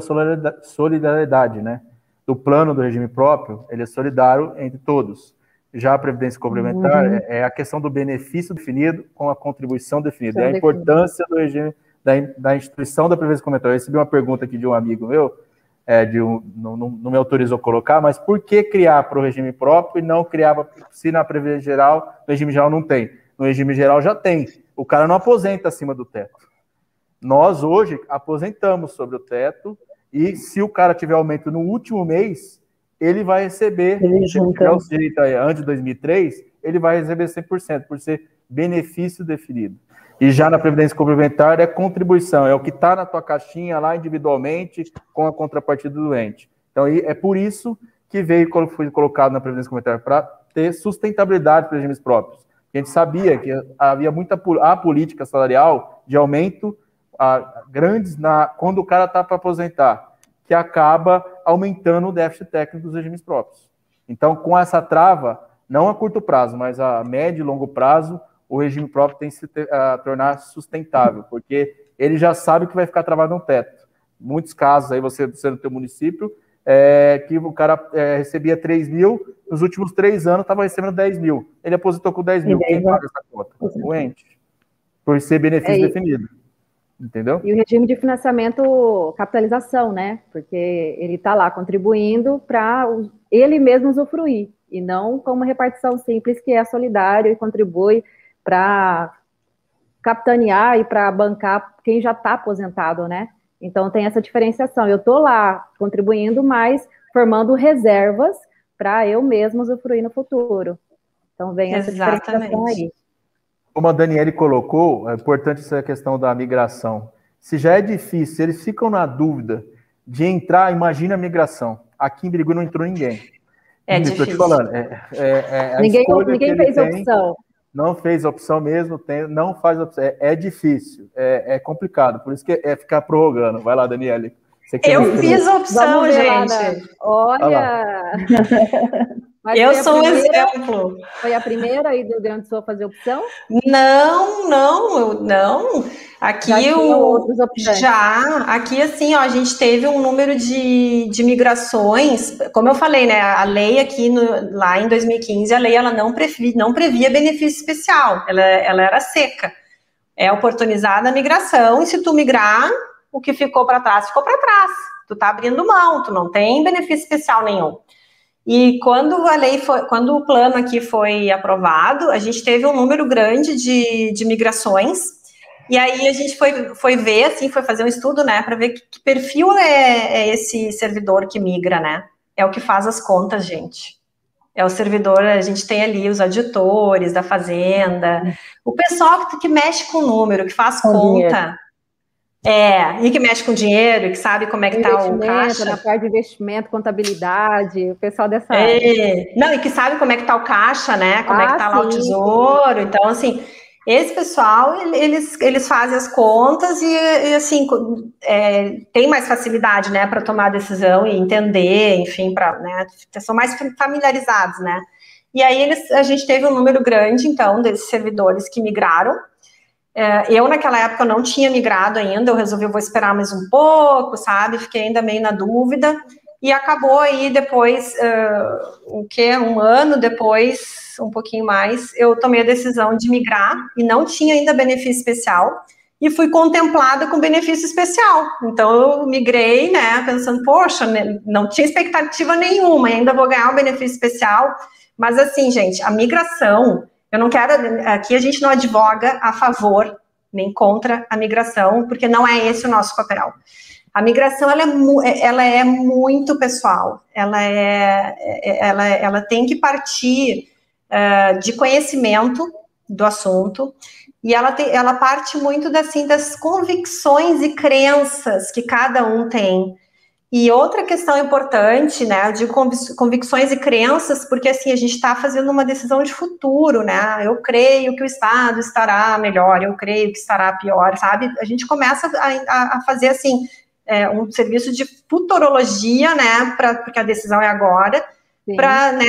solidariedade, né? Do plano do regime próprio, ele é solidário entre todos. Já a previdência complementar uhum. é, é a questão do benefício definido com a contribuição definida. É a importância do regime da, da instituição da previdência complementar. Eu recebi uma pergunta aqui de um amigo meu, é, de um, não, não, não, me autorizou colocar, mas por que criar para o regime próprio e não criar se na previdência geral, no regime geral não tem? No regime geral já tem. O cara não aposenta acima do teto. Nós hoje aposentamos sobre o teto e se o cara tiver aumento no último mês, ele vai receber, ele se tiver o direito antes de 2003, ele vai receber 100%, por ser benefício definido. E já na Previdência Complementar é contribuição, é o que está na tua caixinha lá individualmente com a contrapartida do ente. Então é por isso que veio, foi colocado na Previdência Complementar, para ter sustentabilidade para os regimes próprios. A gente sabia que havia muita a política salarial de aumento a, grandes na, quando o cara está para aposentar que acaba aumentando o déficit técnico dos regimes próprios. Então, com essa trava, não a curto prazo, mas a médio e longo prazo, o regime próprio tem que se ter, tornar sustentável, porque ele já sabe que vai ficar travado no teto. muitos casos aí, você, você no teu município, é, que o cara é, recebia 3 mil, nos últimos três anos estava recebendo 10 mil. Ele aposentou com 10 mil. Quem paga essa conta? O ente. Por ser benefício é, definido. Entendeu? E o regime de financiamento, capitalização, né? Porque ele está lá contribuindo para ele mesmo usufruir, e não como uma repartição simples que é solidário e contribui para capitanear e para bancar quem já está aposentado, né? Então tem essa diferenciação. Eu estou lá contribuindo, mas formando reservas para eu mesmo usufruir no futuro. Então vem essa Exatamente. diferenciação aí. Como a Daniele colocou, é importante essa questão da migração. Se já é difícil, eles ficam na dúvida de entrar, imagina a migração. Aqui em Birigui não entrou ninguém. É difícil. Estou te falando. É, é, é ninguém ninguém fez tem, opção não fez opção mesmo, tem, não faz opção. É, é difícil, é, é, complicado, por isso que é ficar prorrogando. Vai lá, Daniele. Eu fiz opção, gente. Lá, Olha! eu sou um exemplo. Foi a primeira aí do Rio Grande do Sul a fazer opção? Não, não, não. Aqui já o já aqui assim, ó, a gente teve um número de, de migrações, como eu falei, né? A lei aqui no, lá em 2015, a lei ela não previa, não previa benefício especial, ela, ela era seca. É oportunizada a migração, e se tu migrar, o que ficou para trás ficou para trás. Tu tá abrindo mão, tu não tem benefício especial nenhum. E quando a lei foi, quando o plano aqui foi aprovado, a gente teve um número grande de, de migrações. E aí a gente foi, foi ver, assim, foi fazer um estudo, né, para ver que, que perfil é, é, esse servidor que migra, né? É o que faz as contas, gente. É o servidor, a gente tem ali os auditores da fazenda, o pessoal que, que mexe com o número, que faz conta. É, e que mexe com dinheiro, que sabe como é que está o caixa. Na parte de investimento, contabilidade, o pessoal dessa é. área. Não, e que sabe como é que está o caixa, né? Como ah, é que está ah, lá o tesouro. Então, assim, esse pessoal, eles, eles fazem as contas e, e assim, é, tem mais facilidade, né, para tomar decisão e entender, enfim, para, né, são mais familiarizados, né. E aí eles, a gente teve um número grande, então, desses servidores que migraram, é, eu, naquela época, não tinha migrado ainda, eu resolvi, vou esperar mais um pouco, sabe? Fiquei ainda meio na dúvida. E acabou aí depois, uh, o que? Um ano depois, um pouquinho mais, eu tomei a decisão de migrar e não tinha ainda benefício especial e fui contemplada com benefício especial. Então eu migrei, né, pensando, poxa, né, não tinha expectativa nenhuma, ainda vou ganhar o um benefício especial. Mas assim, gente, a migração eu não quero, aqui a gente não advoga a favor nem contra a migração, porque não é esse o nosso papel. A migração ela é, ela é muito pessoal, ela, é, é, ela, ela tem que partir uh, de conhecimento do assunto, e ela, tem, ela parte muito assim, das convicções e crenças que cada um tem. E outra questão importante, né, de convicções e crenças, porque assim, a gente está fazendo uma decisão de futuro, né, eu creio que o Estado estará melhor, eu creio que estará pior, sabe, a gente começa a, a fazer, assim, é, um serviço de futurologia, né, pra, porque a decisão é agora, para né,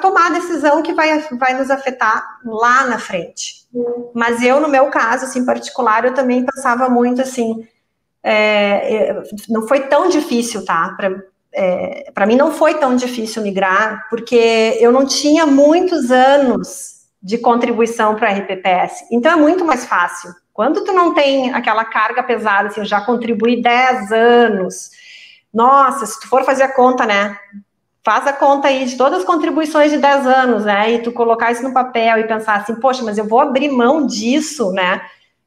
tomar a decisão que vai, vai nos afetar lá na frente. Mas eu, no meu caso, assim, particular, eu também pensava muito, assim, é, não foi tão difícil, tá? Para é, mim não foi tão difícil migrar, porque eu não tinha muitos anos de contribuição para a RPPS. Então é muito mais fácil. Quando tu não tem aquela carga pesada, assim, eu já contribuí 10 anos. Nossa, se tu for fazer a conta, né? Faz a conta aí de todas as contribuições de 10 anos, né? E tu colocar isso no papel e pensar assim, poxa, mas eu vou abrir mão disso, né?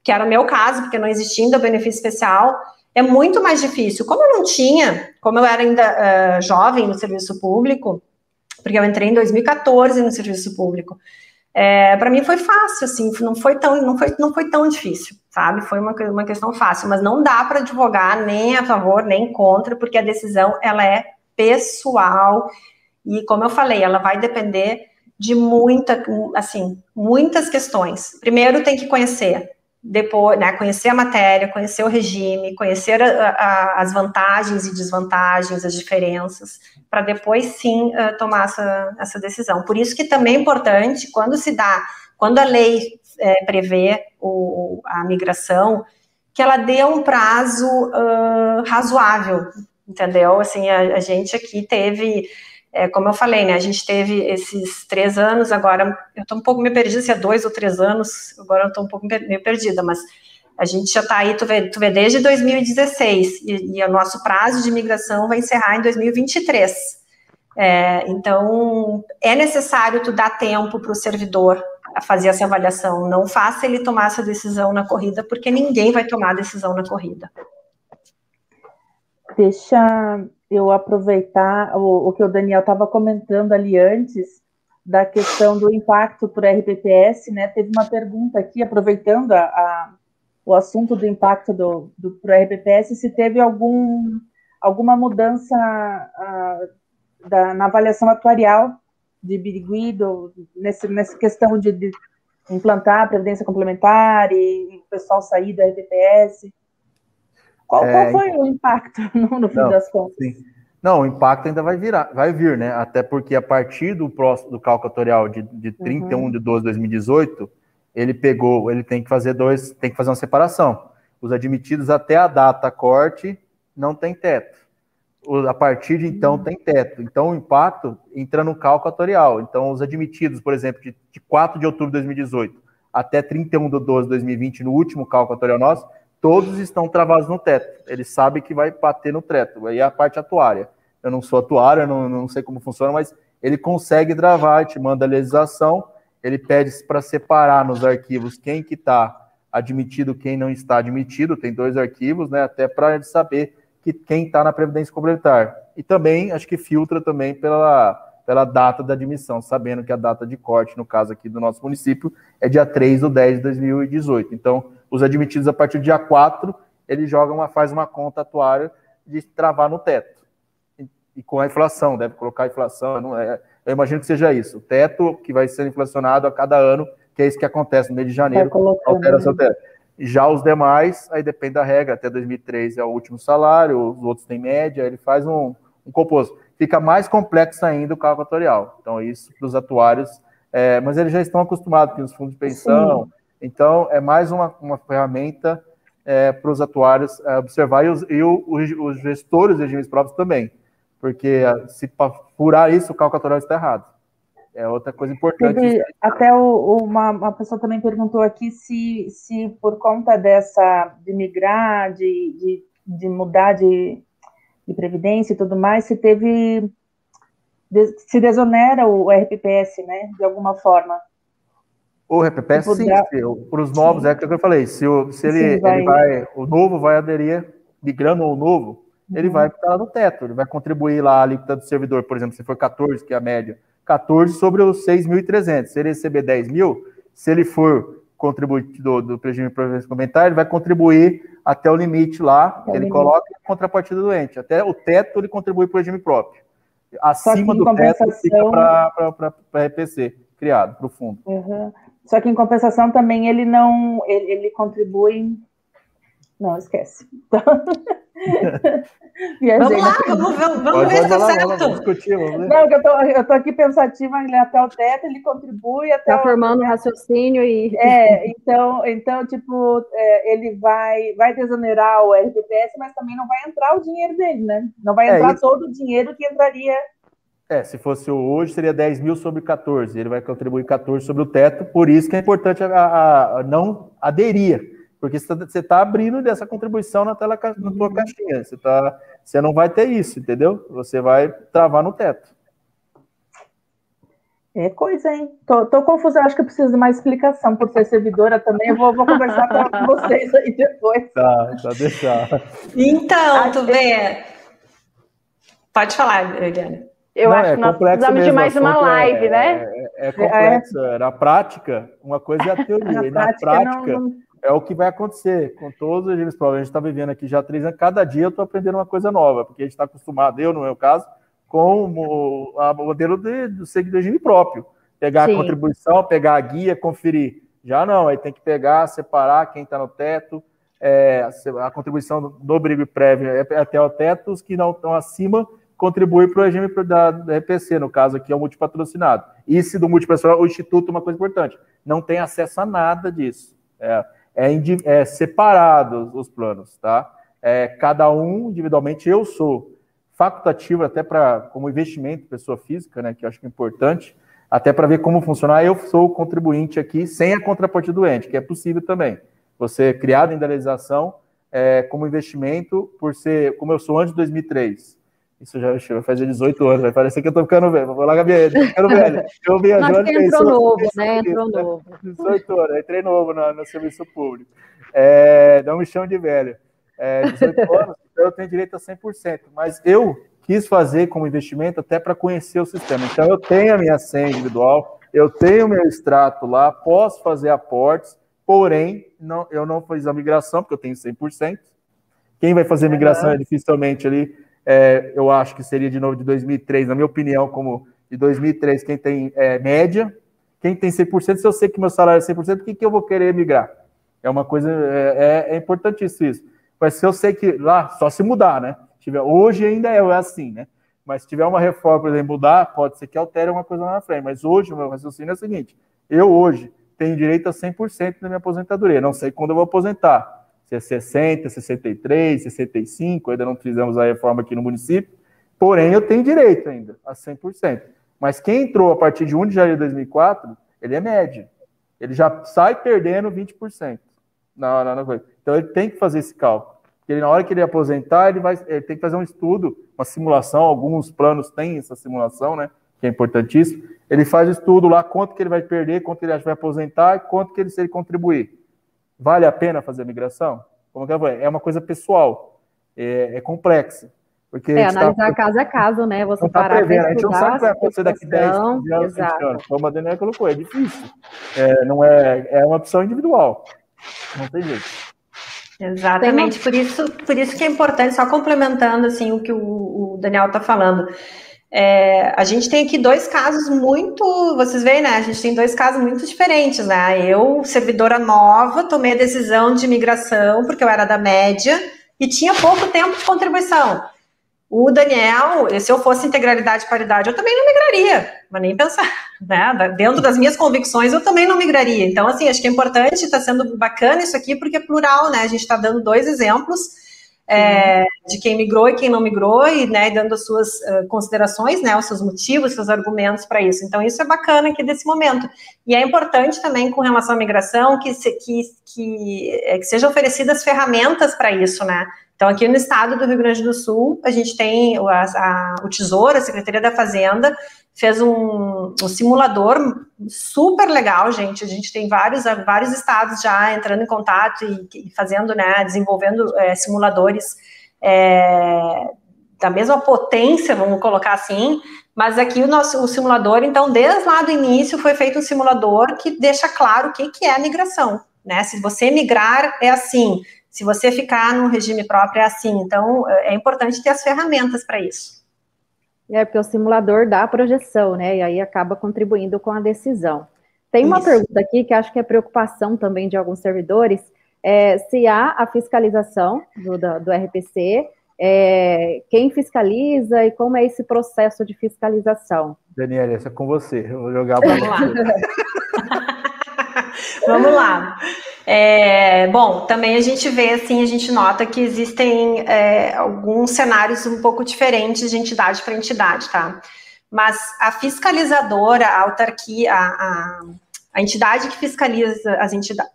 Que era o meu caso, porque não existia ainda benefício especial, é muito mais difícil. Como eu não tinha, como eu era ainda uh, jovem no serviço público, porque eu entrei em 2014 no serviço público, é, para mim foi fácil, assim, não foi tão, não foi, não foi tão difícil, sabe? Foi uma, uma questão fácil, mas não dá para advogar nem a favor nem contra, porque a decisão ela é pessoal e, como eu falei, ela vai depender de muita, assim, muitas questões. Primeiro tem que conhecer depois, né, conhecer a matéria, conhecer o regime, conhecer a, a, as vantagens e desvantagens, as diferenças, para depois sim uh, tomar essa, essa decisão. Por isso que também é importante, quando se dá, quando a lei é, prevê o, a migração, que ela dê um prazo uh, razoável, entendeu? Assim, a, a gente aqui teve, é, como eu falei, né? A gente teve esses três anos, agora eu estou um pouco me perdida se é dois ou três anos, agora eu estou um pouco meio perdida, mas a gente já está aí, tu vê, tu vê, desde 2016, e, e o nosso prazo de migração vai encerrar em 2023. É, então, é necessário tu dar tempo para o servidor a fazer essa avaliação. Não faça ele tomar essa decisão na corrida, porque ninguém vai tomar a decisão na corrida. Deixa eu aproveitar o, o que o Daniel estava comentando ali antes, da questão do impacto o RPPS, né? Teve uma pergunta aqui, aproveitando a, a o assunto do impacto do, do pro RPPS, se teve algum, alguma mudança uh, da, na avaliação atuarial de Birigui, nesse, nessa questão de, de, implantar a previdência complementar e, e o pessoal sair da RPPS. Qual, é, qual foi então, o impacto no, no fim não, das contas? Sim. Não, o impacto ainda vai virar, vai vir, né? Até porque a partir do próximo do cálculo atorial de, de 31 uhum. de 12 de 2018, ele pegou, ele tem que fazer dois, tem que fazer uma separação. Os admitidos até a data corte não tem teto. A partir de então tem teto. Então o impacto entra no cálculo atorial. Então os admitidos, por exemplo, de, de 4 de outubro de 2018 até 31 de 12 de 2020, no último cálculo atorial nosso, todos estão travados no teto. Ele sabe que vai bater no teto. Aí é a parte atuária. Eu não sou atuário, eu não, não sei como funciona, mas ele consegue travar, te manda a legislação ele pede para separar nos arquivos quem que está admitido, quem não está admitido, tem dois arquivos, né, até para saber que quem está na Previdência Complementar. E também, acho que filtra também pela, pela data da admissão, sabendo que a data de corte, no caso aqui do nosso município, é dia 3 do 10 de 2018. Então, os admitidos a partir do dia 4, ele joga uma, faz uma conta atuária de travar no teto. E, e com a inflação, deve colocar a inflação, não é, eu imagino que seja isso. O teto que vai ser inflacionado a cada ano, que é isso que acontece no mês de janeiro, altera seu teto. Já os demais, aí depende da regra, até 2003 é o último salário, os outros têm média, ele faz um, um composto. Fica mais complexo ainda o cálculo atorial. Então, isso para os atuários, é, mas eles já estão acostumados com os fundos de pensão, Sim. Então é mais uma, uma ferramenta é, para os atuários é, observar e, os, e o, os, gestores de regimes próprios também. Porque ah, se furar isso, o cálculo está errado. É outra coisa importante. Até o, uma, uma, pessoa também perguntou aqui se, se por conta dessa de migrar, de, de, de mudar de, de previdência e tudo mais, se teve se desonera o RPPS, né, de alguma forma. O tipo, sim, para os novos, sim. é o que eu falei, se, o, se ele, sim, vai... ele vai, o novo vai aderir, migrando ao novo, ele uhum. vai estar no teto, ele vai contribuir lá a alíquota do servidor, por exemplo, se for 14, que é a média, 14 sobre os 6.300. Se ele receber 10 mil, se ele for contribuidor do, do regime de previdência complementar, ele vai contribuir até o limite lá, é ele limite. coloca a contrapartida do ente. Até o teto ele contribui para o regime próprio. Acima do teto fica para a RPC, criado, para o fundo. Uhum. Só que em compensação também ele não, ele, ele contribui não, esquece. vamos lá, vamos, vamos, vamos ver se tá certo. Vamos discutir, vamos ver. Não, eu tô, eu tô aqui pensativa, ele é até o teto, ele contribui até Tá o... formando um raciocínio e... É, então, então tipo, é, ele vai, vai desonerar o RPPS, mas também não vai entrar o dinheiro dele, né? Não vai é, entrar é, todo o dinheiro que entraria... É, se fosse hoje, seria 10 mil sobre 14, ele vai contribuir 14 sobre o teto, por isso que é importante a, a, a não aderir porque você está tá abrindo dessa contribuição na, tela, na tua caixinha. Você, tá, você não vai ter isso, entendeu? Você vai travar no teto. É coisa, hein? Tô, tô confusa, acho que eu preciso de mais explicação por ser servidora também. Eu vou, vou conversar com vocês aí depois. Tá, tá deixar. Então, tu vê. Pode falar, Eliane. Eu não, acho é que nós precisamos de mais uma live, é, né? É, é complexo. É. Na prática, uma coisa é a teoria, na e na prática, prática não, é o que vai acontecer com todos os próprios. A gente está vivendo aqui já há três anos, cada dia eu estou aprendendo uma coisa nova, porque a gente está acostumado, eu no meu caso, com o modelo de, do regime próprio. Pegar Sim. a contribuição, pegar a guia, conferir. Já não, aí tem que pegar, separar quem está no teto, é, a contribuição do brigo prévio é até o teto, os que não estão acima contribuem para o regime da, da no caso aqui é o multipatrocinado. E se do multipatrocinado, o Instituto, uma coisa importante, não tem acesso a nada disso. É, é, é separado os planos, tá? É, cada um individualmente, eu sou facultativo até para como investimento pessoa física, né, que eu acho que é importante, até para ver como funcionar. Eu sou o contribuinte aqui sem a contrapartida do ente, que é possível também. Você criado em idealização é, como investimento por ser, como eu sou antes de 2003. Isso já vai fazer 18 anos, vai parecer que eu tô ficando velho. Vou lá, Gabriel, tô ficando velho. Eu viajando. Mas entrou novo, né? Entrou novo. 18 anos, entrei novo no, no serviço público. É, não me chamo de velho. É, 18 anos, então eu tenho direito a 100%. Mas eu quis fazer como investimento até para conhecer o sistema. Então eu tenho a minha senha individual, eu tenho meu extrato lá, posso fazer aportes, porém não, eu não fiz a migração, porque eu tenho 100%. Quem vai fazer migração é dificilmente ali é, eu acho que seria de novo de 2003, na minha opinião, como de 2003, quem tem é, média, quem tem 100%, se eu sei que meu salário é 100%, por que, que eu vou querer migrar? É uma coisa, é, é, é importantíssimo isso. Mas se eu sei que lá, só se mudar, né? Tiver, hoje ainda é assim, né? Mas se tiver uma reforma, por exemplo, mudar, pode ser que altere uma coisa lá na frente. Mas hoje, o meu raciocínio é o seguinte: eu hoje tenho direito a 100% da minha aposentadoria. Não sei quando eu vou aposentar se é 60, 63, 65, ainda não fizemos a reforma aqui no município, porém eu tenho direito ainda a 100%. Mas quem entrou a partir de 1 de janeiro de 2004, ele é médio. Ele já sai perdendo 20%. Na, na, na coisa. Então ele tem que fazer esse cálculo. Porque ele, na hora que ele aposentar, ele, vai, ele tem que fazer um estudo, uma simulação, alguns planos têm essa simulação, né? Que é importantíssimo. Ele faz o estudo lá, quanto que ele vai perder, quanto que ele vai aposentar e quanto que ele, se ele contribuir. Vale a pena fazer a migração? Como que é? é uma coisa pessoal, é, é complexa. Porque é, tá analisar tá, caso a caso, né? Você não tá parar prevendo, a gente não sabe o que vai acontecer daqui 10, 15 anos, 20 anos. Como a Daniela colocou, é difícil. É, não é, é uma opção individual. Não tem jeito. Exatamente, por isso, por isso que é importante, só complementando assim o que o, o Daniel está falando. É, a gente tem aqui dois casos muito, vocês veem, né? A gente tem dois casos muito diferentes, né? Eu, servidora nova, tomei a decisão de migração porque eu era da média e tinha pouco tempo de contribuição. O Daniel, se eu fosse integralidade e paridade, eu também não migraria, mas nem pensar, né? Dentro das minhas convicções, eu também não migraria. Então, assim, acho que é importante, está sendo bacana isso aqui, porque é plural, né? A gente está dando dois exemplos é, de quem migrou e quem não migrou, e né, dando as suas uh, considerações, né, os seus motivos, seus argumentos para isso. Então, isso é bacana aqui desse momento. E é importante também, com relação à migração, que, se, que, que, é, que sejam oferecidas ferramentas para isso, né? Então, aqui no estado do Rio Grande do Sul, a gente tem a, a, o Tesouro, a Secretaria da Fazenda, fez um, um, simulador super legal, gente. A gente tem vários, vários estados já entrando em contato e, e fazendo, né, desenvolvendo é, simuladores é, da mesma potência, vamos colocar assim. Mas aqui o nosso o simulador, então, desde lá do início foi feito um simulador que deixa claro o que, que é a migração. Né? Se você migrar, é assim. Se você ficar no regime próprio, é assim. Então, é importante ter as ferramentas para isso. É, porque o simulador dá a projeção, né? E aí acaba contribuindo com a decisão. Tem uma Isso. pergunta aqui que acho que é preocupação também de alguns servidores, é, se há a fiscalização do, do, do RPC, é, quem fiscaliza e como é esse processo de fiscalização? Daniela, essa é com você, eu vou jogar para você. Vamos lá. É, bom, também a gente vê, assim, a gente nota que existem é, alguns cenários um pouco diferentes de entidade para entidade, tá? Mas a fiscalizadora, a autarquia, a, a, a entidade que fiscaliza as entidades,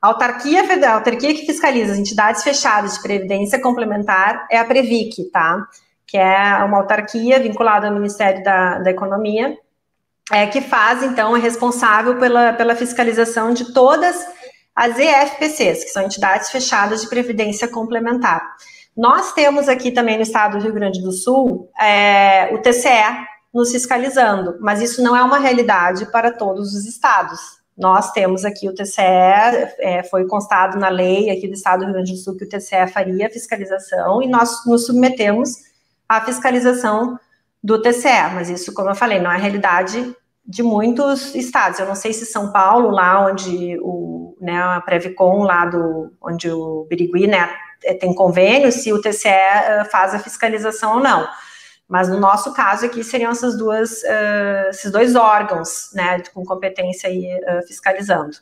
a autarquia federal, a autarquia que fiscaliza as entidades fechadas de previdência complementar é a Previc, tá? Que é uma autarquia vinculada ao Ministério da, da Economia, é, que faz, então, é responsável pela, pela fiscalização de todas as EFPCs, que são entidades fechadas de previdência complementar. Nós temos aqui também no estado do Rio Grande do Sul é, o TCE nos fiscalizando, mas isso não é uma realidade para todos os estados. Nós temos aqui o TCE, é, foi constado na lei aqui do estado do Rio Grande do Sul que o TCE faria a fiscalização e nós nos submetemos à fiscalização do TCE, mas isso, como eu falei, não é realidade de muitos estados. Eu não sei se São Paulo, lá onde o, né, a Previcon, lá do, onde o Birigui, né, é, tem convênio, se o TCE uh, faz a fiscalização ou não. Mas no nosso caso aqui seriam essas duas, uh, esses dois órgãos, né, com competência aí, uh, fiscalizando.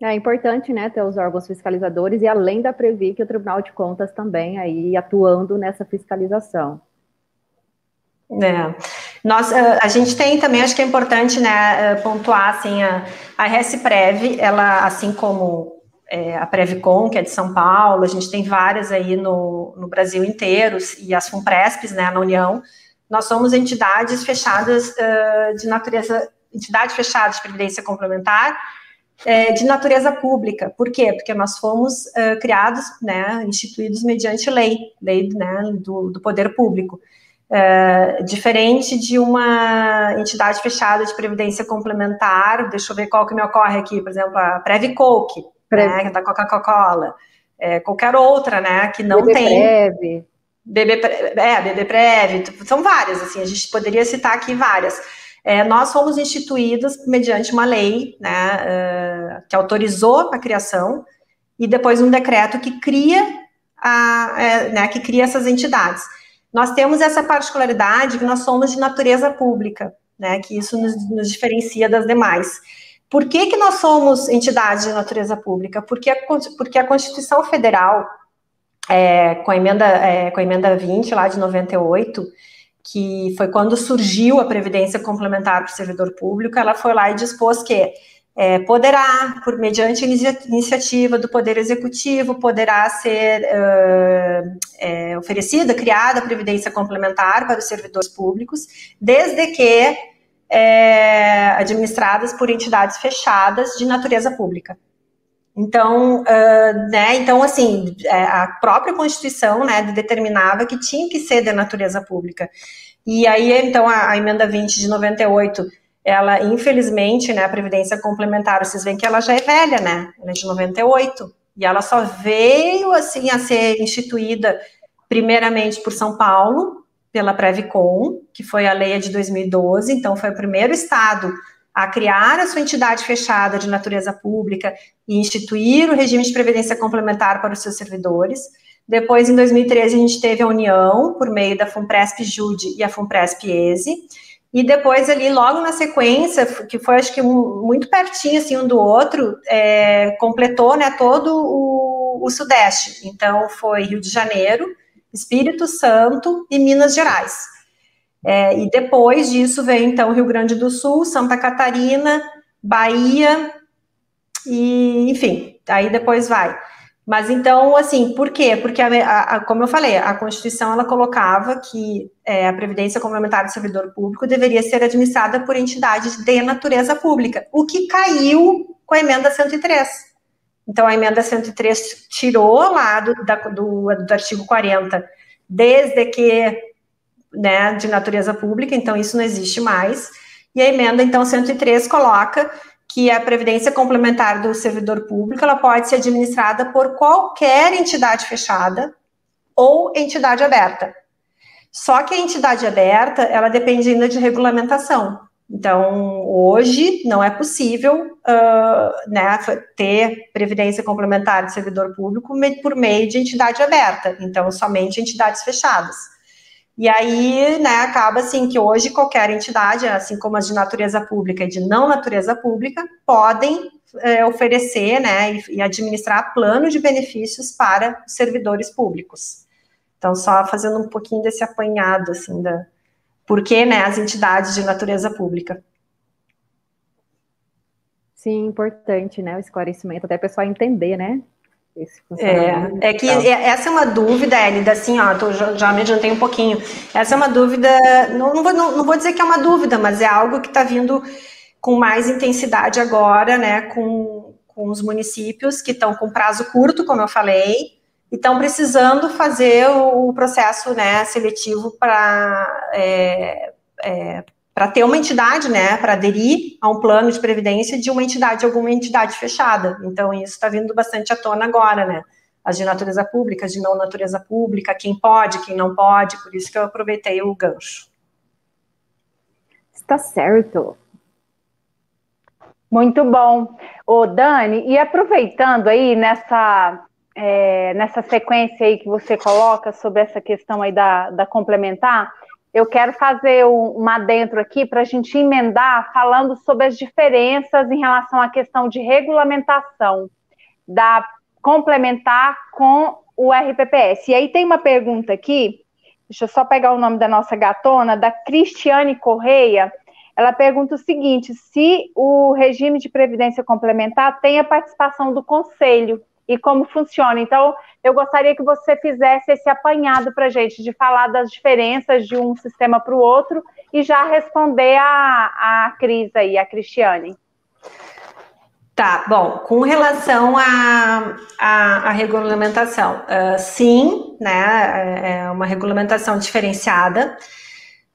É importante, né, ter os órgãos fiscalizadores e além da Previ, que o Tribunal de Contas também aí atuando nessa fiscalização. É. Nós, a gente tem também, acho que é importante, né, pontuar, assim, a, a RSPrev, ela, assim como é, a Previcon, que é de São Paulo, a gente tem várias aí no, no Brasil inteiro, e as FUNPRESPs, né, na União, nós somos entidades fechadas uh, de natureza, entidade fechada de previdência complementar, é, de natureza pública. Por quê? Porque nós fomos uh, criados, né, instituídos mediante lei, lei né, do, do poder público. Uh, diferente de uma entidade fechada de previdência complementar, deixa eu ver qual que me ocorre aqui, por exemplo, a Previcoke, Prev... né, da Coca-Cola, é, qualquer outra, né, que não BB tem... Prev. BB, é, BB Prev, são várias, assim, a gente poderia citar aqui várias. É, nós fomos instituídos mediante uma lei, né, que autorizou a criação, e depois um decreto que cria, a, é, né, que cria essas entidades. Nós temos essa particularidade que nós somos de natureza pública, né, que isso nos, nos diferencia das demais. Por que, que nós somos entidades de natureza pública? Porque a, porque a Constituição Federal, é, com, a emenda, é, com a emenda 20, lá de 98, que foi quando surgiu a Previdência Complementar para o servidor público, ela foi lá e dispôs que é, poderá, por mediante iniciativa do Poder Executivo, poderá ser uh, é, oferecida, criada a Previdência Complementar para os servidores públicos, desde que é, administradas por entidades fechadas de natureza pública. Então, uh, né, então assim, é, a própria Constituição, né, determinava que tinha que ser de natureza pública. E aí, então, a, a emenda 20 de 98, ela, infelizmente, né, a Previdência Complementar, vocês veem que ela já é velha, né, ela é de 98, e ela só veio, assim, a ser instituída, primeiramente por São Paulo, pela Previcon, que foi a lei de 2012, então foi o primeiro estado a criar a sua entidade fechada de natureza pública e instituir o regime de previdência complementar para os seus servidores. Depois, em 2013, a gente teve a união por meio da FUNPRESP Jude e a FUNPRESP ESE. E depois, ali, logo na sequência, que foi, acho que, muito pertinho, assim, um do outro, é, completou, né, todo o, o Sudeste. Então, foi Rio de Janeiro, Espírito Santo e Minas Gerais. É, e depois disso vem, então, Rio Grande do Sul, Santa Catarina, Bahia, e, enfim, aí depois vai. Mas então, assim, por quê? Porque, a, a, como eu falei, a Constituição ela colocava que é, a Previdência Complementar do Servidor Público deveria ser administrada por entidades de natureza pública, o que caiu com a emenda 103. Então, a emenda 103 tirou lá do, da, do, do artigo 40, desde que né, de natureza pública, então isso não existe mais. E a emenda, então, 103 coloca que a previdência complementar do servidor público ela pode ser administrada por qualquer entidade fechada ou entidade aberta. Só que a entidade aberta, ela depende ainda de regulamentação. Então, hoje não é possível uh, né, ter previdência complementar de servidor público por meio de entidade aberta. Então, somente entidades fechadas. E aí, né, acaba assim que hoje qualquer entidade, assim como as de natureza pública e de não natureza pública, podem é, oferecer, né, e, e administrar planos de benefícios para servidores públicos. Então, só fazendo um pouquinho desse apanhado, assim, da por que, né, as entidades de natureza pública. Sim, importante, né, o esclarecimento, até o pessoal entender, né, é, é que essa é uma dúvida, Elida, assim, ó, tô, já, já me adiantei um pouquinho. Essa é uma dúvida, não, não, vou, não, não vou dizer que é uma dúvida, mas é algo que está vindo com mais intensidade agora, né, com, com os municípios que estão com prazo curto, como eu falei, e estão precisando fazer o, o processo, né, seletivo para é, é, para ter uma entidade, né, para aderir a um plano de previdência de uma entidade, alguma entidade fechada. Então, isso está vindo bastante à tona agora, né? As de natureza pública, as de não natureza pública, quem pode, quem não pode, por isso que eu aproveitei o gancho. Está certo. Muito bom. Ô, Dani, e aproveitando aí nessa, é, nessa sequência aí que você coloca sobre essa questão aí da, da complementar, eu quero fazer um, adentro aqui para a gente emendar falando sobre as diferenças em relação à questão de regulamentação da complementar com o RPPS. E aí tem uma pergunta aqui, deixa eu só pegar o nome da nossa gatona, da Cristiane Correia. Ela pergunta o seguinte: se o regime de previdência complementar tem a participação do conselho e como funciona. Então, eu gostaria que você fizesse esse apanhado para a gente, de falar das diferenças de um sistema para o outro e já responder a, a Cris aí, a Cristiane. Tá, bom, com relação à a, a, regulamentação, uh, sim, né, é, é uma regulamentação diferenciada.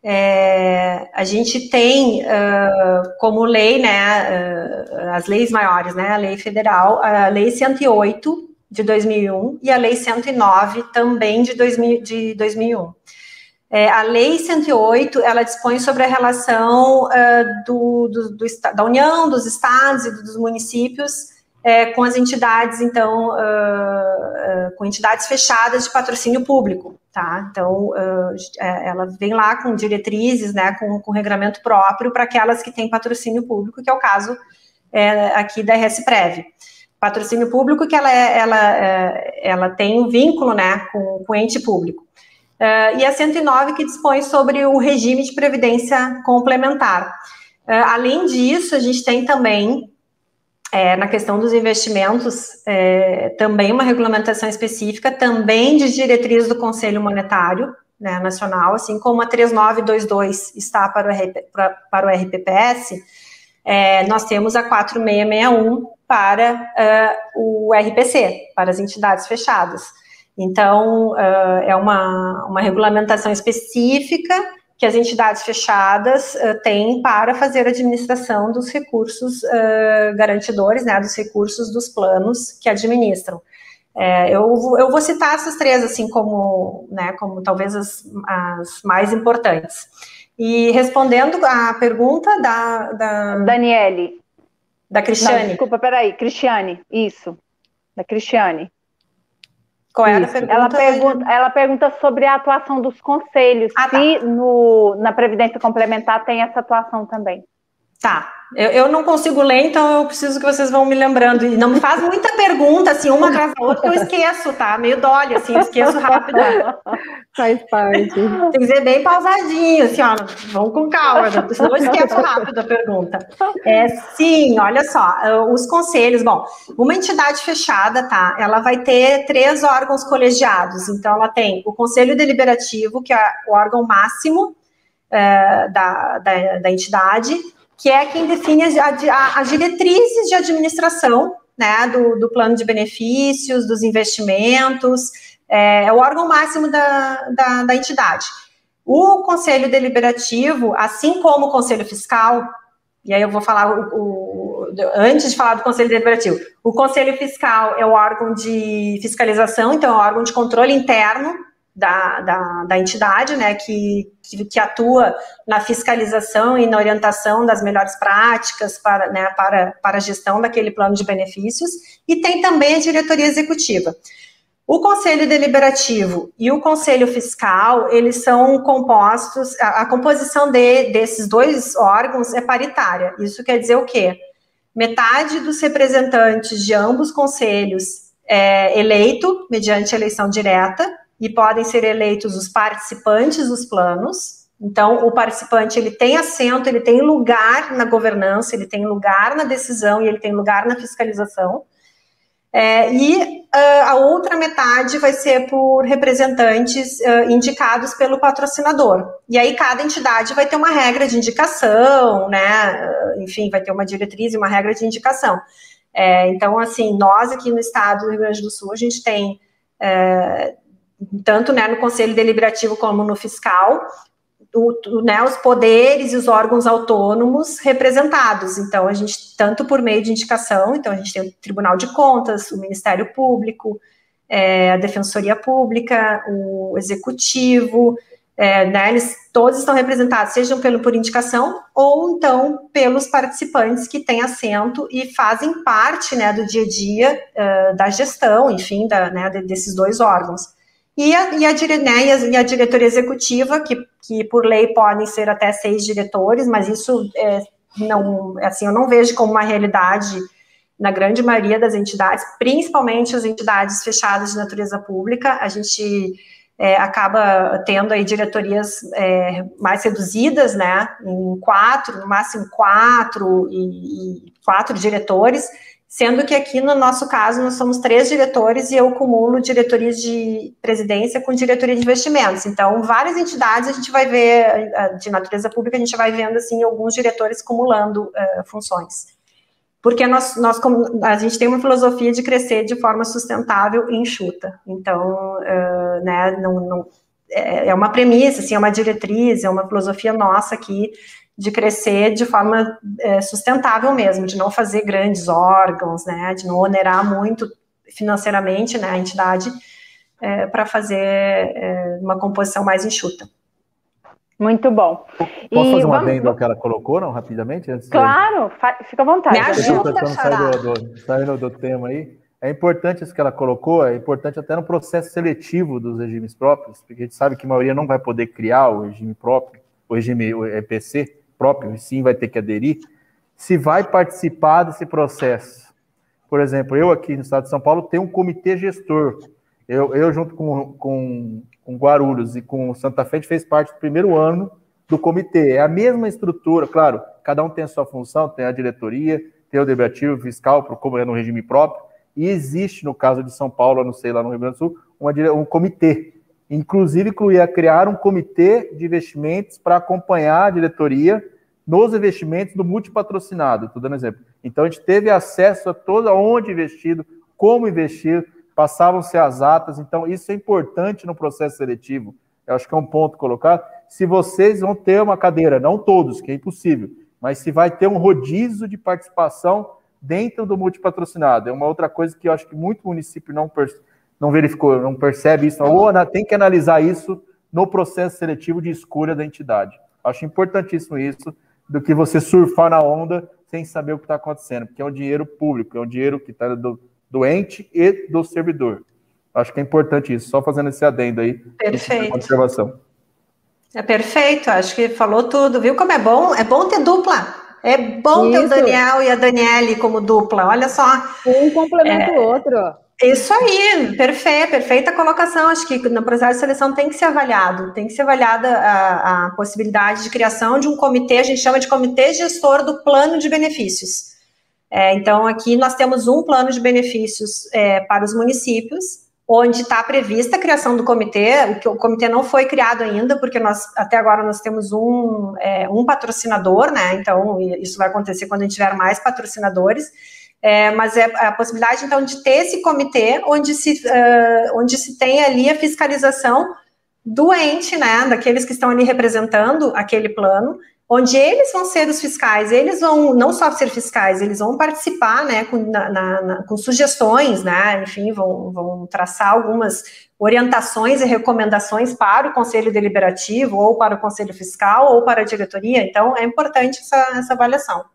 É, a gente tem uh, como lei, né, uh, as leis maiores, né, a lei federal, a lei 108 de 2001 e a lei 109 também de, 2000, de 2001. É, a lei 108, ela dispõe sobre a relação uh, do, do, do, da União, dos estados e dos municípios é, com as entidades, então, uh, uh, com entidades fechadas de patrocínio público, tá? Então, uh, ela vem lá com diretrizes, né, com, com regramento próprio para aquelas que têm patrocínio público, que é o caso é, aqui da RSPrev. Patrocínio público que ela, é, ela, é, ela tem um vínculo, né, com, com o ente público. e a 109 que dispõe sobre o regime de previdência complementar. além disso, a gente tem também é, na questão dos investimentos, é, também uma regulamentação específica, também de diretriz do Conselho Monetário né, Nacional, assim como a 3922 está para o, RP, para, para o RPPS, é, nós temos a 4661 para uh, o RPC, para as entidades fechadas. Então, uh, é uma, uma regulamentação específica que as entidades fechadas uh, têm para fazer a administração dos recursos uh, garantidores, né, dos recursos dos planos que administram. É, eu, eu vou citar essas três, assim, como, né, como talvez as, as mais importantes. E respondendo à pergunta da... da Daniele. Da Cristiane. Não, desculpa, peraí, Cristiane, isso, da Cristiane. Qual era a pergunta? Ela pergunta, ela pergunta sobre a atuação dos conselhos, ah, se tá. no, na Previdência Complementar tem essa atuação também. Tá. Eu, eu, não consigo ler, então eu preciso que vocês vão me lembrando. E não me faz muita pergunta, assim, uma atrás da outra, que eu esqueço, tá? Meio dole, assim, eu esqueço rápido. Faz parte. Tem que ser bem pausadinho, assim, ó, vamos com calma, senão eu esqueço rápido a pergunta. É, sim, olha só, os conselhos, bom, uma entidade fechada, tá? Ela vai ter três órgãos colegiados. Então, ela tem o Conselho Deliberativo, que é o órgão máximo é, da, da, da entidade, que é quem define as, diretrizes de administração né, do, do, plano de benefícios, dos investimentos, é, é o órgão máximo da, da, da, entidade. O Conselho Deliberativo, assim como o Conselho Fiscal, e aí eu vou falar o, o, antes de falar do Conselho Deliberativo, o Conselho Fiscal é o órgão de fiscalização, então é o órgão de controle interno da, da, da entidade, né, que, que, que, atua na fiscalização e na orientação das melhores práticas para, né, para, para a gestão daquele plano de benefícios, e tem também a diretoria executiva. O Conselho Deliberativo e o Conselho Fiscal, eles são compostos, a, a composição de, desses dois órgãos é paritária. Isso quer dizer o quê? Metade dos representantes de ambos conselhos é eleito mediante eleição direta, e podem ser eleitos os participantes dos planos. Então, o participante ele tem assento, ele tem lugar na governança, ele tem lugar na decisão e ele tem lugar na fiscalização. É, e uh, a outra metade vai ser por representantes uh, indicados pelo patrocinador. E aí cada entidade vai ter uma regra de indicação, né? Uh, enfim, vai ter uma diretriz e uma regra de indicação. É, então, assim, nós aqui no estado do Rio Grande do Sul, a gente tem é, tanto né, no Conselho Deliberativo como no Fiscal, né, os poderes e os órgãos autônomos representados. Então, a gente, tanto por meio de indicação, então a gente tem o Tribunal de Contas, o Ministério Público, é, a Defensoria Pública, o Executivo, é, né, eles todos estão representados, sejam pelo, por indicação ou então pelos participantes que têm assento e fazem parte né, do dia a dia uh, da gestão, enfim, da, né, desses dois órgãos. E a, e a, né, e a, diretoria executiva, que, que por lei podem ser até seis diretores, mas isso é, não, assim, eu não vejo como uma realidade na grande maioria das entidades, principalmente as entidades fechadas de natureza pública, a gente é, acaba tendo aí diretorias é, mais reduzidas, né, em quatro, no máximo quatro e, e, quatro diretores, sendo que aqui no nosso caso nós somos três diretores e eu cumulo diretorias de presidência com diretoria de investimentos. Então, várias entidades a gente vai ver de natureza pública a gente vai vendo assim alguns diretores cumulando uh, funções porque nós, nós a gente tem uma filosofia de crescer de forma sustentável e enxuta. Então, uh, né, não, não, é, é uma premissa, assim, é uma diretriz, é uma filosofia nossa aqui de crescer de forma é, sustentável mesmo, de não fazer grandes órgãos, né, de não onerar muito financeiramente né, a entidade é, para fazer é, uma composição mais enxuta. Muito bom. Posso e fazer um vamos... adendo ao que ela colocou, não, rapidamente? Antes claro, de... fica à vontade. Me ajuda, saindo do, saindo do tema aí. É importante isso que ela colocou, é importante até no processo seletivo dos regimes próprios, porque a gente sabe que a maioria não vai poder criar o regime próprio, o regime EPC próprio, e sim vai ter que aderir, se vai participar desse processo. Por exemplo, eu aqui no estado de São Paulo tenho um comitê gestor. Eu, eu junto com, com com Guarulhos e com Santa Fe, fez parte do primeiro ano do comitê. É a mesma estrutura, claro, cada um tem a sua função, tem a diretoria, tem o debativo fiscal, como é no regime próprio, e existe, no caso de São Paulo, não sei, lá no Rio Grande do Sul, uma, um comitê. Inclusive, incluía criar um comitê de investimentos para acompanhar a diretoria nos investimentos do multipatrocinado, estou dando exemplo. Então, a gente teve acesso a todo onde investido, como investir, passavam-se as atas, então isso é importante no processo seletivo. Eu acho que é um ponto colocar. Se vocês vão ter uma cadeira, não todos, que é impossível, mas se vai ter um rodízio de participação dentro do multipatrocinado. É uma outra coisa que eu acho que muito município não, não verificou, não percebe isso, ou tem que analisar isso no processo seletivo de escolha da entidade. Acho importantíssimo isso, do que você surfar na onda sem saber o que está acontecendo, porque é um dinheiro público, é um dinheiro que está do, do ente e do servidor. Acho que é importante isso, só fazendo esse adendo aí. Perfeito. Observação. É perfeito, acho que falou tudo, viu como é bom? É bom ter dupla. É bom isso. ter o Daniel e a Daniele como dupla, olha só. Um complementa é, o outro. Isso aí, perfeito, perfeita colocação. Acho que no processo de seleção tem que ser avaliado, tem que ser avaliada a, a possibilidade de criação de um comitê, a gente chama de comitê gestor do plano de benefícios. É, então, aqui nós temos um plano de benefícios é, para os municípios, onde está prevista a criação do comitê. O, o, comitê não foi criado ainda, porque nós até agora nós temos um, é, um patrocinador, né? Então, isso vai acontecer quando a gente tiver mais patrocinadores. É, mas é a possibilidade, então, de ter esse comitê onde se, uh, onde se tem ali a fiscalização do ente, né, daqueles que estão ali representando aquele plano, onde eles vão ser os fiscais, eles vão não só ser fiscais, eles vão participar, né, com, na, na, com sugestões, né, enfim, vão, vão traçar algumas orientações e recomendações para o Conselho Deliberativo, ou para o Conselho Fiscal, ou para a diretoria, então é importante essa, essa avaliação.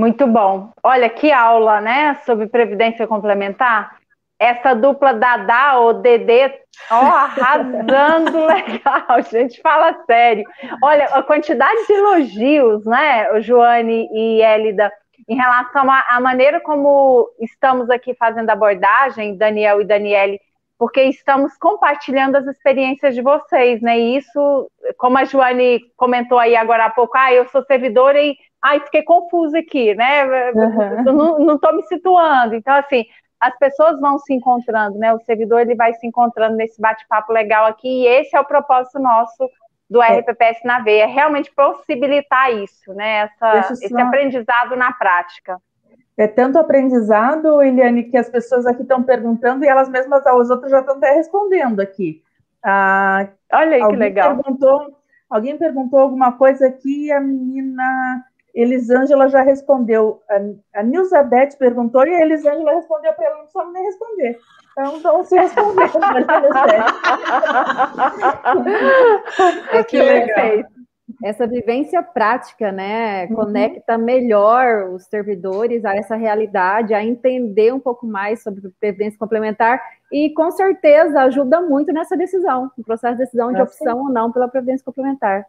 Muito bom. Olha que aula, né, sobre previdência complementar essa dupla Dadá ou Dedê, ó, arrasando legal, gente, fala sério. Olha, a quantidade de elogios, né, Joane e Elida, em relação à maneira como estamos aqui fazendo abordagem, Daniel e Daniele, porque estamos compartilhando as experiências de vocês, né? E isso, como a Joane comentou aí agora há pouco, ah, eu sou servidora e ai, fiquei confusa aqui, né? Uhum. Não estou me situando. Então, assim, as pessoas vão se encontrando, né? O servidor ele vai se encontrando nesse bate-papo legal aqui, e esse é o propósito nosso do é. RPPS na veia, é realmente possibilitar isso, né? Essa, esse aprendizado na prática. É tanto aprendizado, Eliane, que as pessoas aqui estão perguntando e elas mesmas as outras já estão até respondendo aqui. Ah, Olha aí que legal. Perguntou, alguém perguntou alguma coisa aqui a menina Elisângela já respondeu. A, a Nilzabeth perguntou e a Elisângela respondeu para ela, não sabe nem responder. Então, então se responder. que legal. essa vivência prática, né, uhum. conecta melhor os servidores a essa realidade, a entender um pouco mais sobre previdência complementar e, com certeza, ajuda muito nessa decisão, no processo de decisão de opção ou não pela previdência complementar.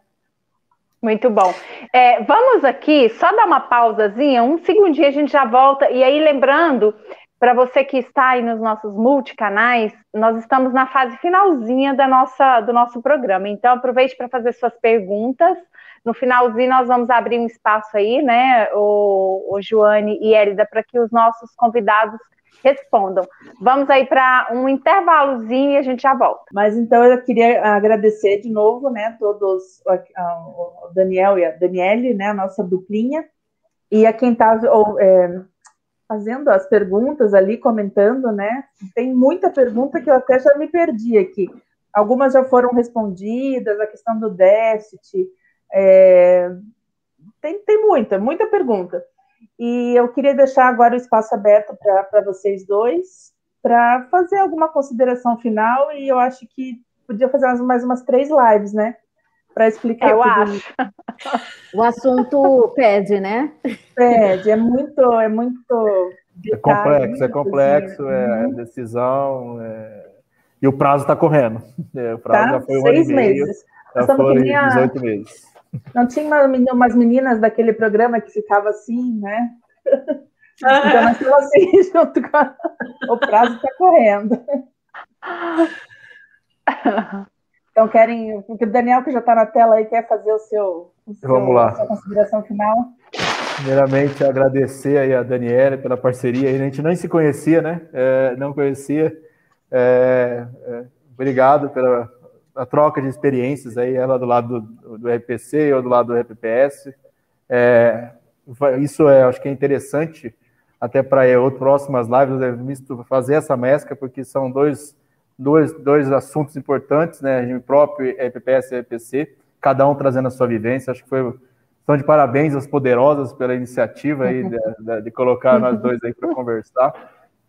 Muito bom. É, vamos aqui só dar uma pausazinha, um segundinho a gente já volta. E aí, lembrando, para você que está aí nos nossos multicanais, nós estamos na fase finalzinha da nossa, do nosso programa. Então, aproveite para fazer suas perguntas. No finalzinho, nós vamos abrir um espaço aí, né, o, o Joane e Elida, para que os nossos convidados respondam. Vamos aí para um intervalozinho e a gente já volta. Mas então eu queria agradecer de novo, né, todos, o Daniel e a Daniele, né, a nossa duplinha, e a quem está é, fazendo as perguntas ali, comentando, né, tem muita pergunta que eu até já me perdi aqui. Algumas já foram respondidas, a questão do déficit, é, tem, tem muita, muita pergunta. E eu queria deixar agora o espaço aberto para vocês dois, para fazer alguma consideração final, e eu acho que podia fazer mais, mais umas três lives, né? Para explicar. Eu acho. O assunto pede, né? Pede, é muito, é muito. É complexo, é complexo, é uhum. decisão, é... e o prazo está correndo. É, o prazo tá? já foi um Seis ano e meio, meses. Já foi 18 meses. Não tinha uma, umas meninas daquele programa que ficava assim, né? Ah. Então nós estamos assim, junto com a... o prazo está correndo. Então querem, porque o Daniel que já está na tela aí quer fazer o seu, o seu Vamos lá. A sua consideração final. Primeiramente agradecer aí a Daniela pela parceria. A gente nem se conhecia, né? É, não conhecia. É, é, obrigado pela a troca de experiências aí, ela do lado do, do RPC, eu do lado do RPPS. É, isso é, acho que é interessante até para outras próximas lives fazer essa mescla, porque são dois, dois, dois assuntos importantes, né? Regime próprio, RPPS e RPC, cada um trazendo a sua vivência. Acho que foi estão de parabéns às poderosas pela iniciativa aí de, de, de colocar nós dois aí para conversar.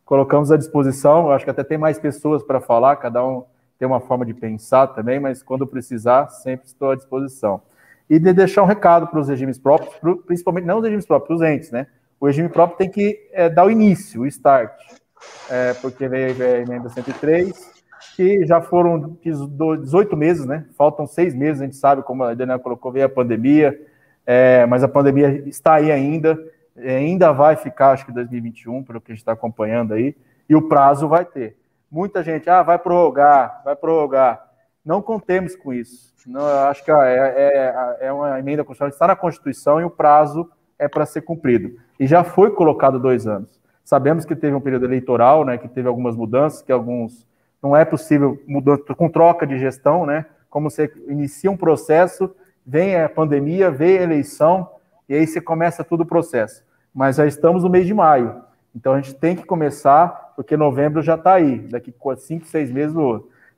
Colocamos à disposição, acho que até tem mais pessoas para falar, cada um tem uma forma de pensar também, mas quando precisar, sempre estou à disposição. E de deixar um recado para os regimes próprios, principalmente não os regimes próprios, os entes, né? O regime próprio tem que é, dar o início, o start, é, porque veio, veio a emenda 103, que já foram 18 meses, né? Faltam seis meses, a gente sabe, como a Daniela colocou, veio a pandemia, é, mas a pandemia está aí ainda, ainda vai ficar, acho que 2021, pelo que a gente está acompanhando aí, e o prazo vai ter. Muita gente, ah, vai prorrogar, vai prorrogar. Não contemos com isso. Não, acho que é, é, é uma emenda constitucional, está na Constituição e o prazo é para ser cumprido. E já foi colocado dois anos. Sabemos que teve um período eleitoral, né, que teve algumas mudanças, que alguns não é possível mudança com troca de gestão, né? Como você inicia um processo, vem a pandemia, vem a eleição e aí você começa todo o processo. Mas já estamos no mês de maio. Então a gente tem que começar, porque novembro já está aí, daqui cinco, seis meses.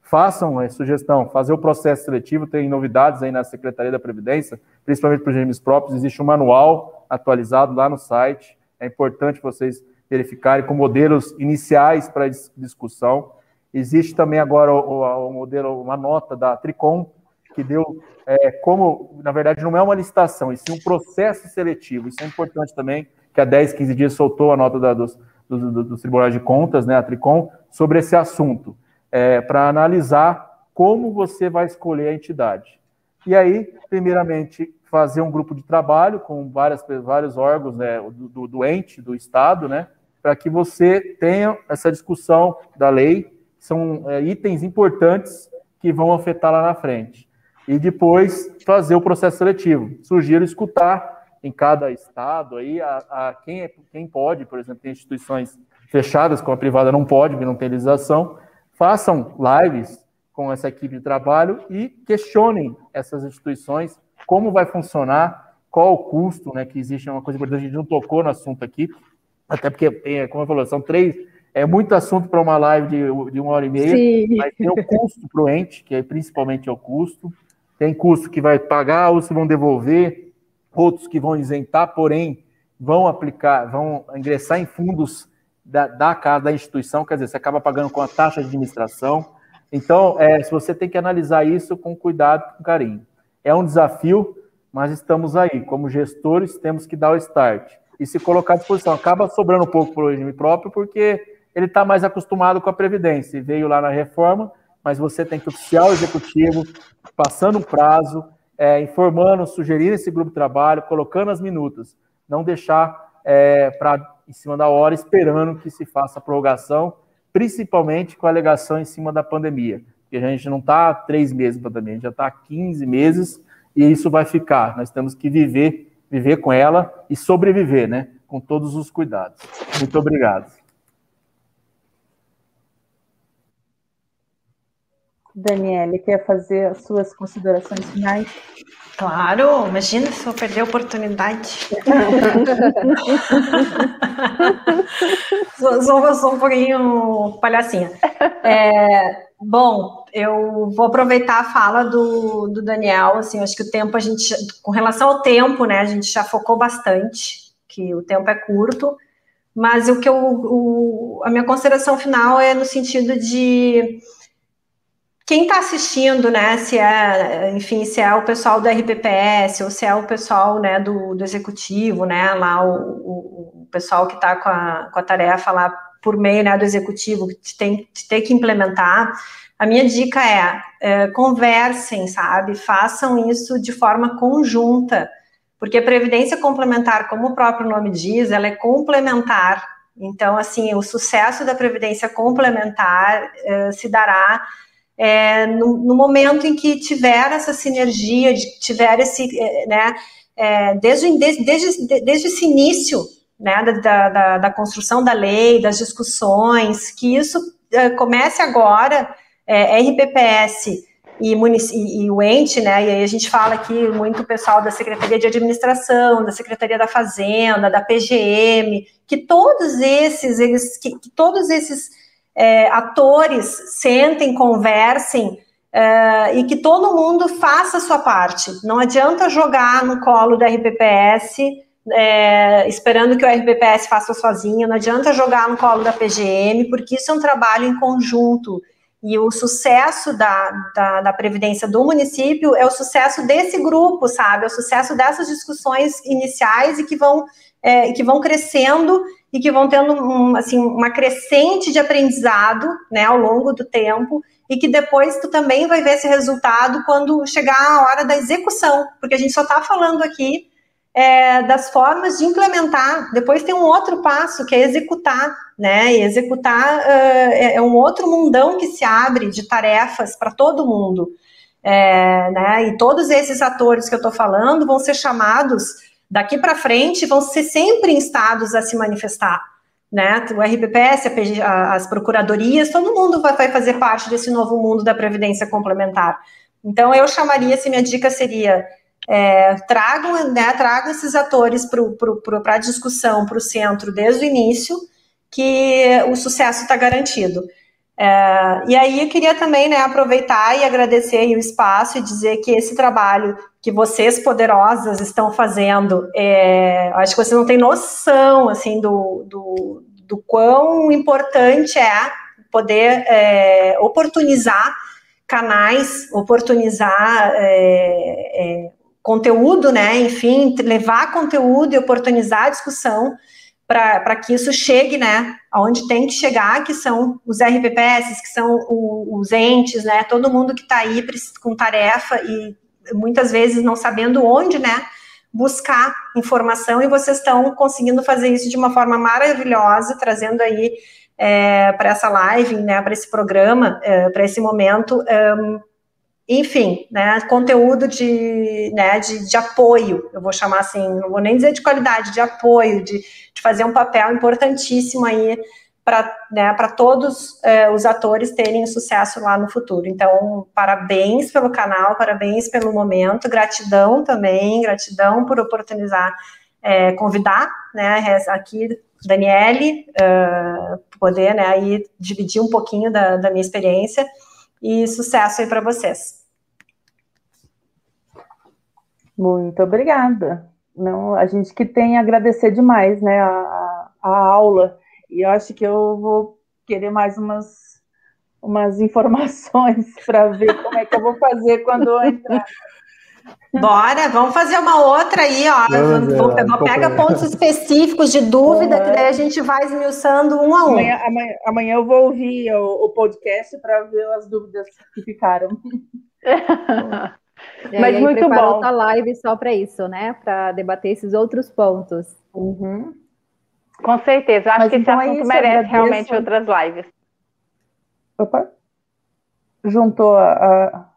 Façam a sugestão, fazer o processo seletivo, tem novidades aí na Secretaria da Previdência, principalmente para os regimes próprios, existe um manual atualizado lá no site, é importante vocês verificarem com modelos iniciais para discussão. Existe também agora o, o, modelo, uma nota da Tricom, que deu é, como, na verdade, não é uma licitação, e sim um processo seletivo. Isso é importante também, que há 10, 15 dias soltou a nota da, dos, dos tribunais de contas, né, a Tricom, sobre esse assunto, é, para analisar como você vai escolher a entidade. E aí, primeiramente, fazer um grupo de trabalho com várias, vários órgãos né, do, do, do ente, do Estado, né, para que você tenha essa discussão da lei, são é, itens importantes que vão afetar lá na frente. E depois fazer o processo seletivo. Sugiro escutar em cada estado aí a, a quem, é, quem pode, por exemplo, tem instituições fechadas, como a privada não pode, porque não tem legislação, façam lives com essa equipe de trabalho e questionem essas instituições, como vai funcionar, qual o custo, né, que existe, é uma coisa importante, a gente não tocou no assunto aqui, até porque, como eu falei, são três, é muito assunto para uma live de, de, uma hora e meia, Sim. mas tem o custo para o ente, que é principalmente é o custo, tem custo que vai pagar ou se vão devolver, outros que vão isentar, porém vão aplicar, vão ingressar em fundos da, da casa, da instituição, quer dizer, você acaba pagando com a taxa de administração. Então, é, você tem que analisar isso com cuidado, com carinho. É um desafio, mas estamos aí. Como gestores, temos que dar o start. E se colocar à disposição. Acaba sobrando um pouco para o regime próprio, porque ele está mais acostumado com a Previdência. Veio lá na reforma, mas você tem que oficiar o executivo, passando um prazo, é, informando, sugerindo esse grupo de trabalho, colocando as minutas. Não deixar é, para em cima da hora, esperando que se faça a prorrogação, principalmente com a alegação em cima da pandemia. Porque a gente não está três meses para pandemia, a gente já está 15 meses e isso vai ficar. Nós temos que viver, viver com ela e sobreviver, né? Com todos os cuidados. Muito obrigado. Daniele, quer fazer as suas considerações finais? Claro, imagina se eu perder a oportunidade. sou, sou, sou, um pouquinho palhacinha. É, bom, eu vou aproveitar a fala do, do Daniel. Assim, acho que o tempo a gente, com relação ao tempo, né, a gente já focou bastante, que o tempo é curto. Mas o que eu, o, a minha consideração final é no sentido de quem está assistindo, né, se é, enfim, se é o pessoal do RPPS ou se é o pessoal, né, do, do executivo, né, lá o, o, o pessoal que está com a, com a tarefa lá por meio, né, do executivo, que tem, tem que implementar, a minha dica é, é, conversem, sabe, façam isso de forma conjunta, porque a previdência complementar, como o próprio nome diz, ela é complementar, então, assim, o sucesso da previdência complementar é, se dará é, no, no, momento em que tiver essa sinergia, de, tiver esse, é, né, é, desde, desde, desde, esse início, né, da, da, da, construção da lei, das discussões, que isso é, comece agora, é, RPPS e, e, e, o ente, né, e aí a gente fala aqui muito o pessoal da Secretaria de Administração, da Secretaria da Fazenda, da PGM, que todos esses, eles, que, que todos esses é, atores sentem, conversem é, e que todo mundo faça a sua parte. Não adianta jogar no colo da RPPS é, esperando que o RPPS faça sozinho, não adianta jogar no colo da PGM, porque isso é um trabalho em conjunto. E o sucesso da, da, da, Previdência do município é o sucesso desse grupo, sabe? É o sucesso dessas discussões iniciais e que vão, é, que vão crescendo e que vão tendo um, assim, uma crescente de aprendizado né, ao longo do tempo e que depois tu também vai ver esse resultado quando chegar a hora da execução, porque a gente só está falando aqui é, das formas de implementar. Depois tem um outro passo que é executar, né? E executar uh, é um outro mundão que se abre de tarefas para todo mundo. É, né? E todos esses atores que eu estou falando vão ser chamados daqui para frente vão ser sempre instados a se manifestar. Né? O RPPS, as procuradorias, todo mundo vai, vai fazer parte desse novo mundo da previdência complementar. Então, eu chamaria, se minha dica seria, é, tragam, né, tragam esses atores para a discussão, para o centro, desde o início, que o sucesso está garantido. É, e aí eu queria também né, aproveitar e agradecer o espaço e dizer que esse trabalho que vocês poderosas estão fazendo, é, acho que você não tem noção assim do, do, do quão importante é poder é, oportunizar canais, oportunizar é, é, conteúdo, né? Enfim, levar conteúdo e oportunizar a discussão para que isso chegue, né, aonde tem que chegar, que são os RPPS, que são o, os entes, né, todo mundo que está aí com tarefa e muitas vezes não sabendo onde, né, buscar informação e vocês estão conseguindo fazer isso de uma forma maravilhosa, trazendo aí é, para essa live, né, para esse programa, é, para esse momento, é, enfim, né, conteúdo de, né, de, de, apoio, eu vou chamar assim, não vou nem dizer de qualidade, de apoio, de, de fazer um papel importantíssimo aí para né, todos é, os atores terem sucesso lá no futuro. Então, parabéns pelo canal, parabéns pelo momento, gratidão também, gratidão por oportunizar, é, convidar, né, aqui Daniele, uh, poder, né, aí dividir um pouquinho da, da minha experiência, e sucesso aí para vocês. Muito obrigada. Não, a gente que tem a agradecer demais, né, a, a aula. E eu acho que eu vou querer mais umas, umas informações para ver como é que eu vou fazer quando eu entrar Bora, vamos fazer uma outra aí, ó. Vamos, vou, vou, pega pontos específicos de dúvida, que daí a gente vai esmiuçando um a um. Amanhã, amanhã, amanhã eu vou ouvir o, o podcast para ver as dúvidas que ficaram. É, Mas muito bom. outra live só para isso, né? Para debater esses outros pontos. Uhum. Com certeza. Eu acho Mas que então esse é assunto é merece realmente outras lives. Opa. Juntou a, a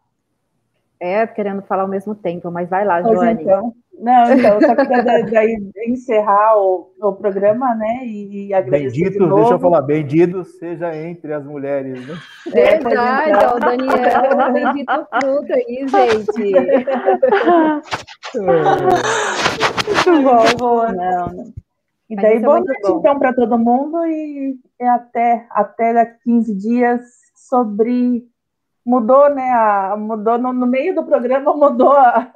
é, querendo falar ao mesmo tempo, mas vai lá, Joane. Então, não, então, só queria daí, encerrar o, o, programa, né, e, agradecer Bendito, de deixa eu falar, bendito seja entre as mulheres, né? É, Verdade, ó, o Daniel, bendito fruto aí, gente. Muito bom, boa. Não, não. E daí, é boa noite, bom. então, para todo mundo, e até, até daqui 15 dias sobre mudou, né? A, mudou no, no, meio do programa, mudou a,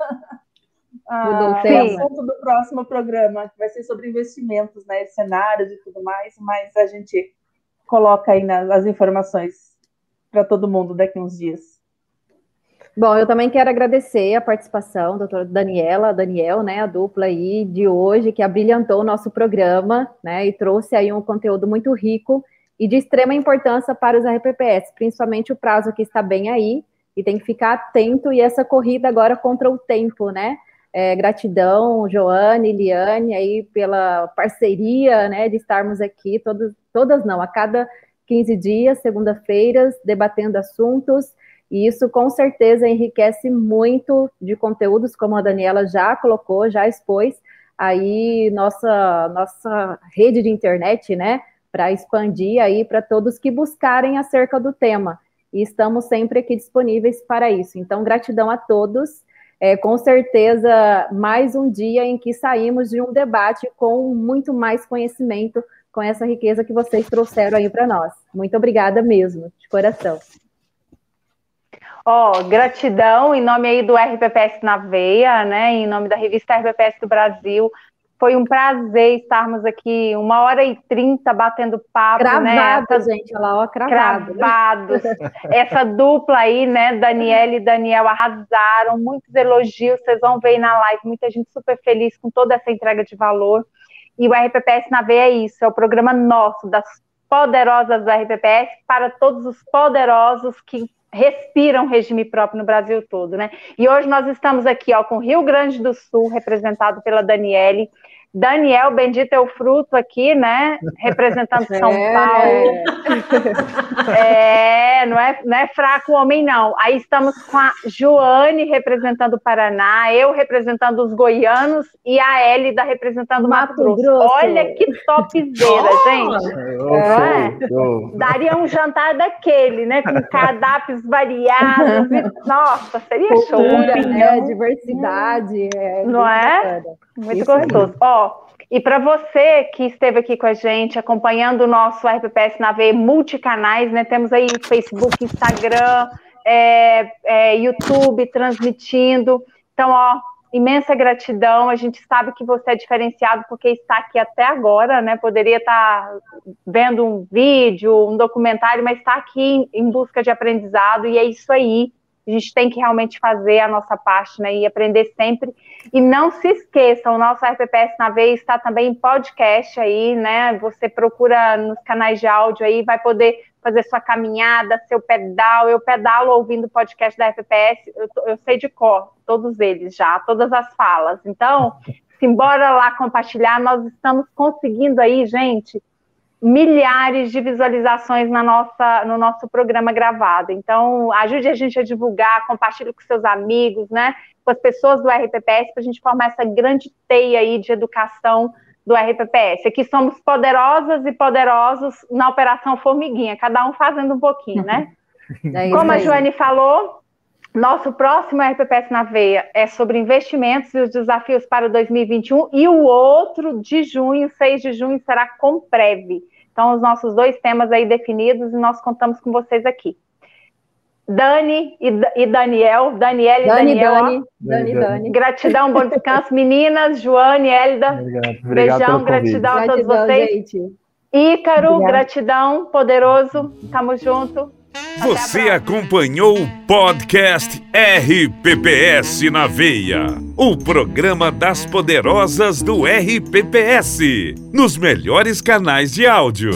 a mudou o, assunto do próximo programa, que vai ser sobre investimentos, né? Cenários e tudo mais, mas a gente coloca aí nas, as informações para todo mundo daqui uns dias. Bom, eu também quero agradecer a participação, doutora Daniela, Daniel, né, a dupla aí de hoje, que abrilhantou o nosso programa, né, e trouxe aí um conteúdo muito rico e de extrema importância para os RPPS, principalmente o prazo que está bem aí, e tem que ficar atento, e essa corrida agora contra o tempo, né? É, gratidão, Joane, Liane, aí pela parceria, né, de estarmos aqui, todas, todas não, a cada 15 dias, segunda-feiras, debatendo assuntos, e isso com certeza enriquece muito de conteúdos, como a Daniela já colocou, já expôs, aí nossa, nossa rede de internet, né, para expandir aí para todos que buscarem acerca do tema. E estamos sempre aqui disponíveis para isso. Então, gratidão a todos. É, com certeza, mais um dia em que saímos de um debate com muito mais conhecimento, com essa riqueza que vocês trouxeram aí para nós. Muito obrigada mesmo, de coração. Ó, oh, gratidão em nome aí do RPPS na Veia, né? Em nome da revista RPPS do Brasil, foi um prazer estarmos aqui uma hora e trinta batendo papo, Cravado, né? Essa... gente, lá, ó, cravado. Cravados. Essa dupla aí, né, Daniela e Daniel arrasaram, muitos elogios, vocês vão ver aí na live, muita gente super feliz com toda essa entrega de valor. E o RPPS na veia é isso, é o programa nosso, das poderosas do RPPS, para todos os poderosos que respiram regime próprio no Brasil todo, né? E hoje nós estamos aqui, ó, com Rio Grande do Sul, representado pela Daniele, Daniel, bendito é o fruto aqui, né? Representando São é. Paulo. É, não é, não é fraco o homem, não. Aí estamos com a Joane representando o Paraná, eu representando os goianos e a Hélida representando Mato, Mato Grosso. Grosso. Olha que topzera, oh, gente. é? Daria um jantar daquele, né? Com cardápios variados. Nossa, seria Cultura, show. Né? Diversidade. É não é? Muito Isso gostoso. Ó, e para você que esteve aqui com a gente, acompanhando o nosso RPPS na veia multicanais, né? Temos aí Facebook, Instagram, é, é, YouTube transmitindo. Então, ó, imensa gratidão. A gente sabe que você é diferenciado porque está aqui até agora, né? Poderia estar vendo um vídeo, um documentário, mas está aqui em busca de aprendizado, e é isso aí. A gente tem que realmente fazer a nossa parte, né? E aprender sempre. E não se esqueça, o nosso RPPS na Veia está também em podcast aí, né? Você procura nos canais de áudio aí, vai poder fazer sua caminhada, seu pedal. Eu pedalo ouvindo o podcast da RPPS, eu, eu sei de cor, todos eles já, todas as falas. Então, simbora lá compartilhar. Nós estamos conseguindo aí, gente, milhares de visualizações na nossa, no nosso programa gravado. Então, ajude a gente a divulgar, compartilhe com seus amigos, né? Com as pessoas do RPPS, para a gente formar essa grande teia aí de educação do RPPS. Aqui somos poderosas e poderosos na Operação Formiguinha, cada um fazendo um pouquinho, né? É Como a Joane falou, nosso próximo RPPS na Veia é sobre investimentos e os desafios para 2021, e o outro de junho, 6 de junho, será com Preve. Então, os nossos dois temas aí definidos e nós contamos com vocês aqui. Dani e, Daniel, Daniel e Dani, Daniel. Dani, Dani, Dani. Gratidão, bom descanso. Meninas, Joane, Hélida. Obrigado, obrigado Beijão, gratidão a todos vocês. Gente. Ícaro, Obrigada. gratidão, poderoso. Tamo junto. Você acompanhou o podcast RPPS na Veia, o programa das poderosas do RPPS, nos melhores canais de áudio.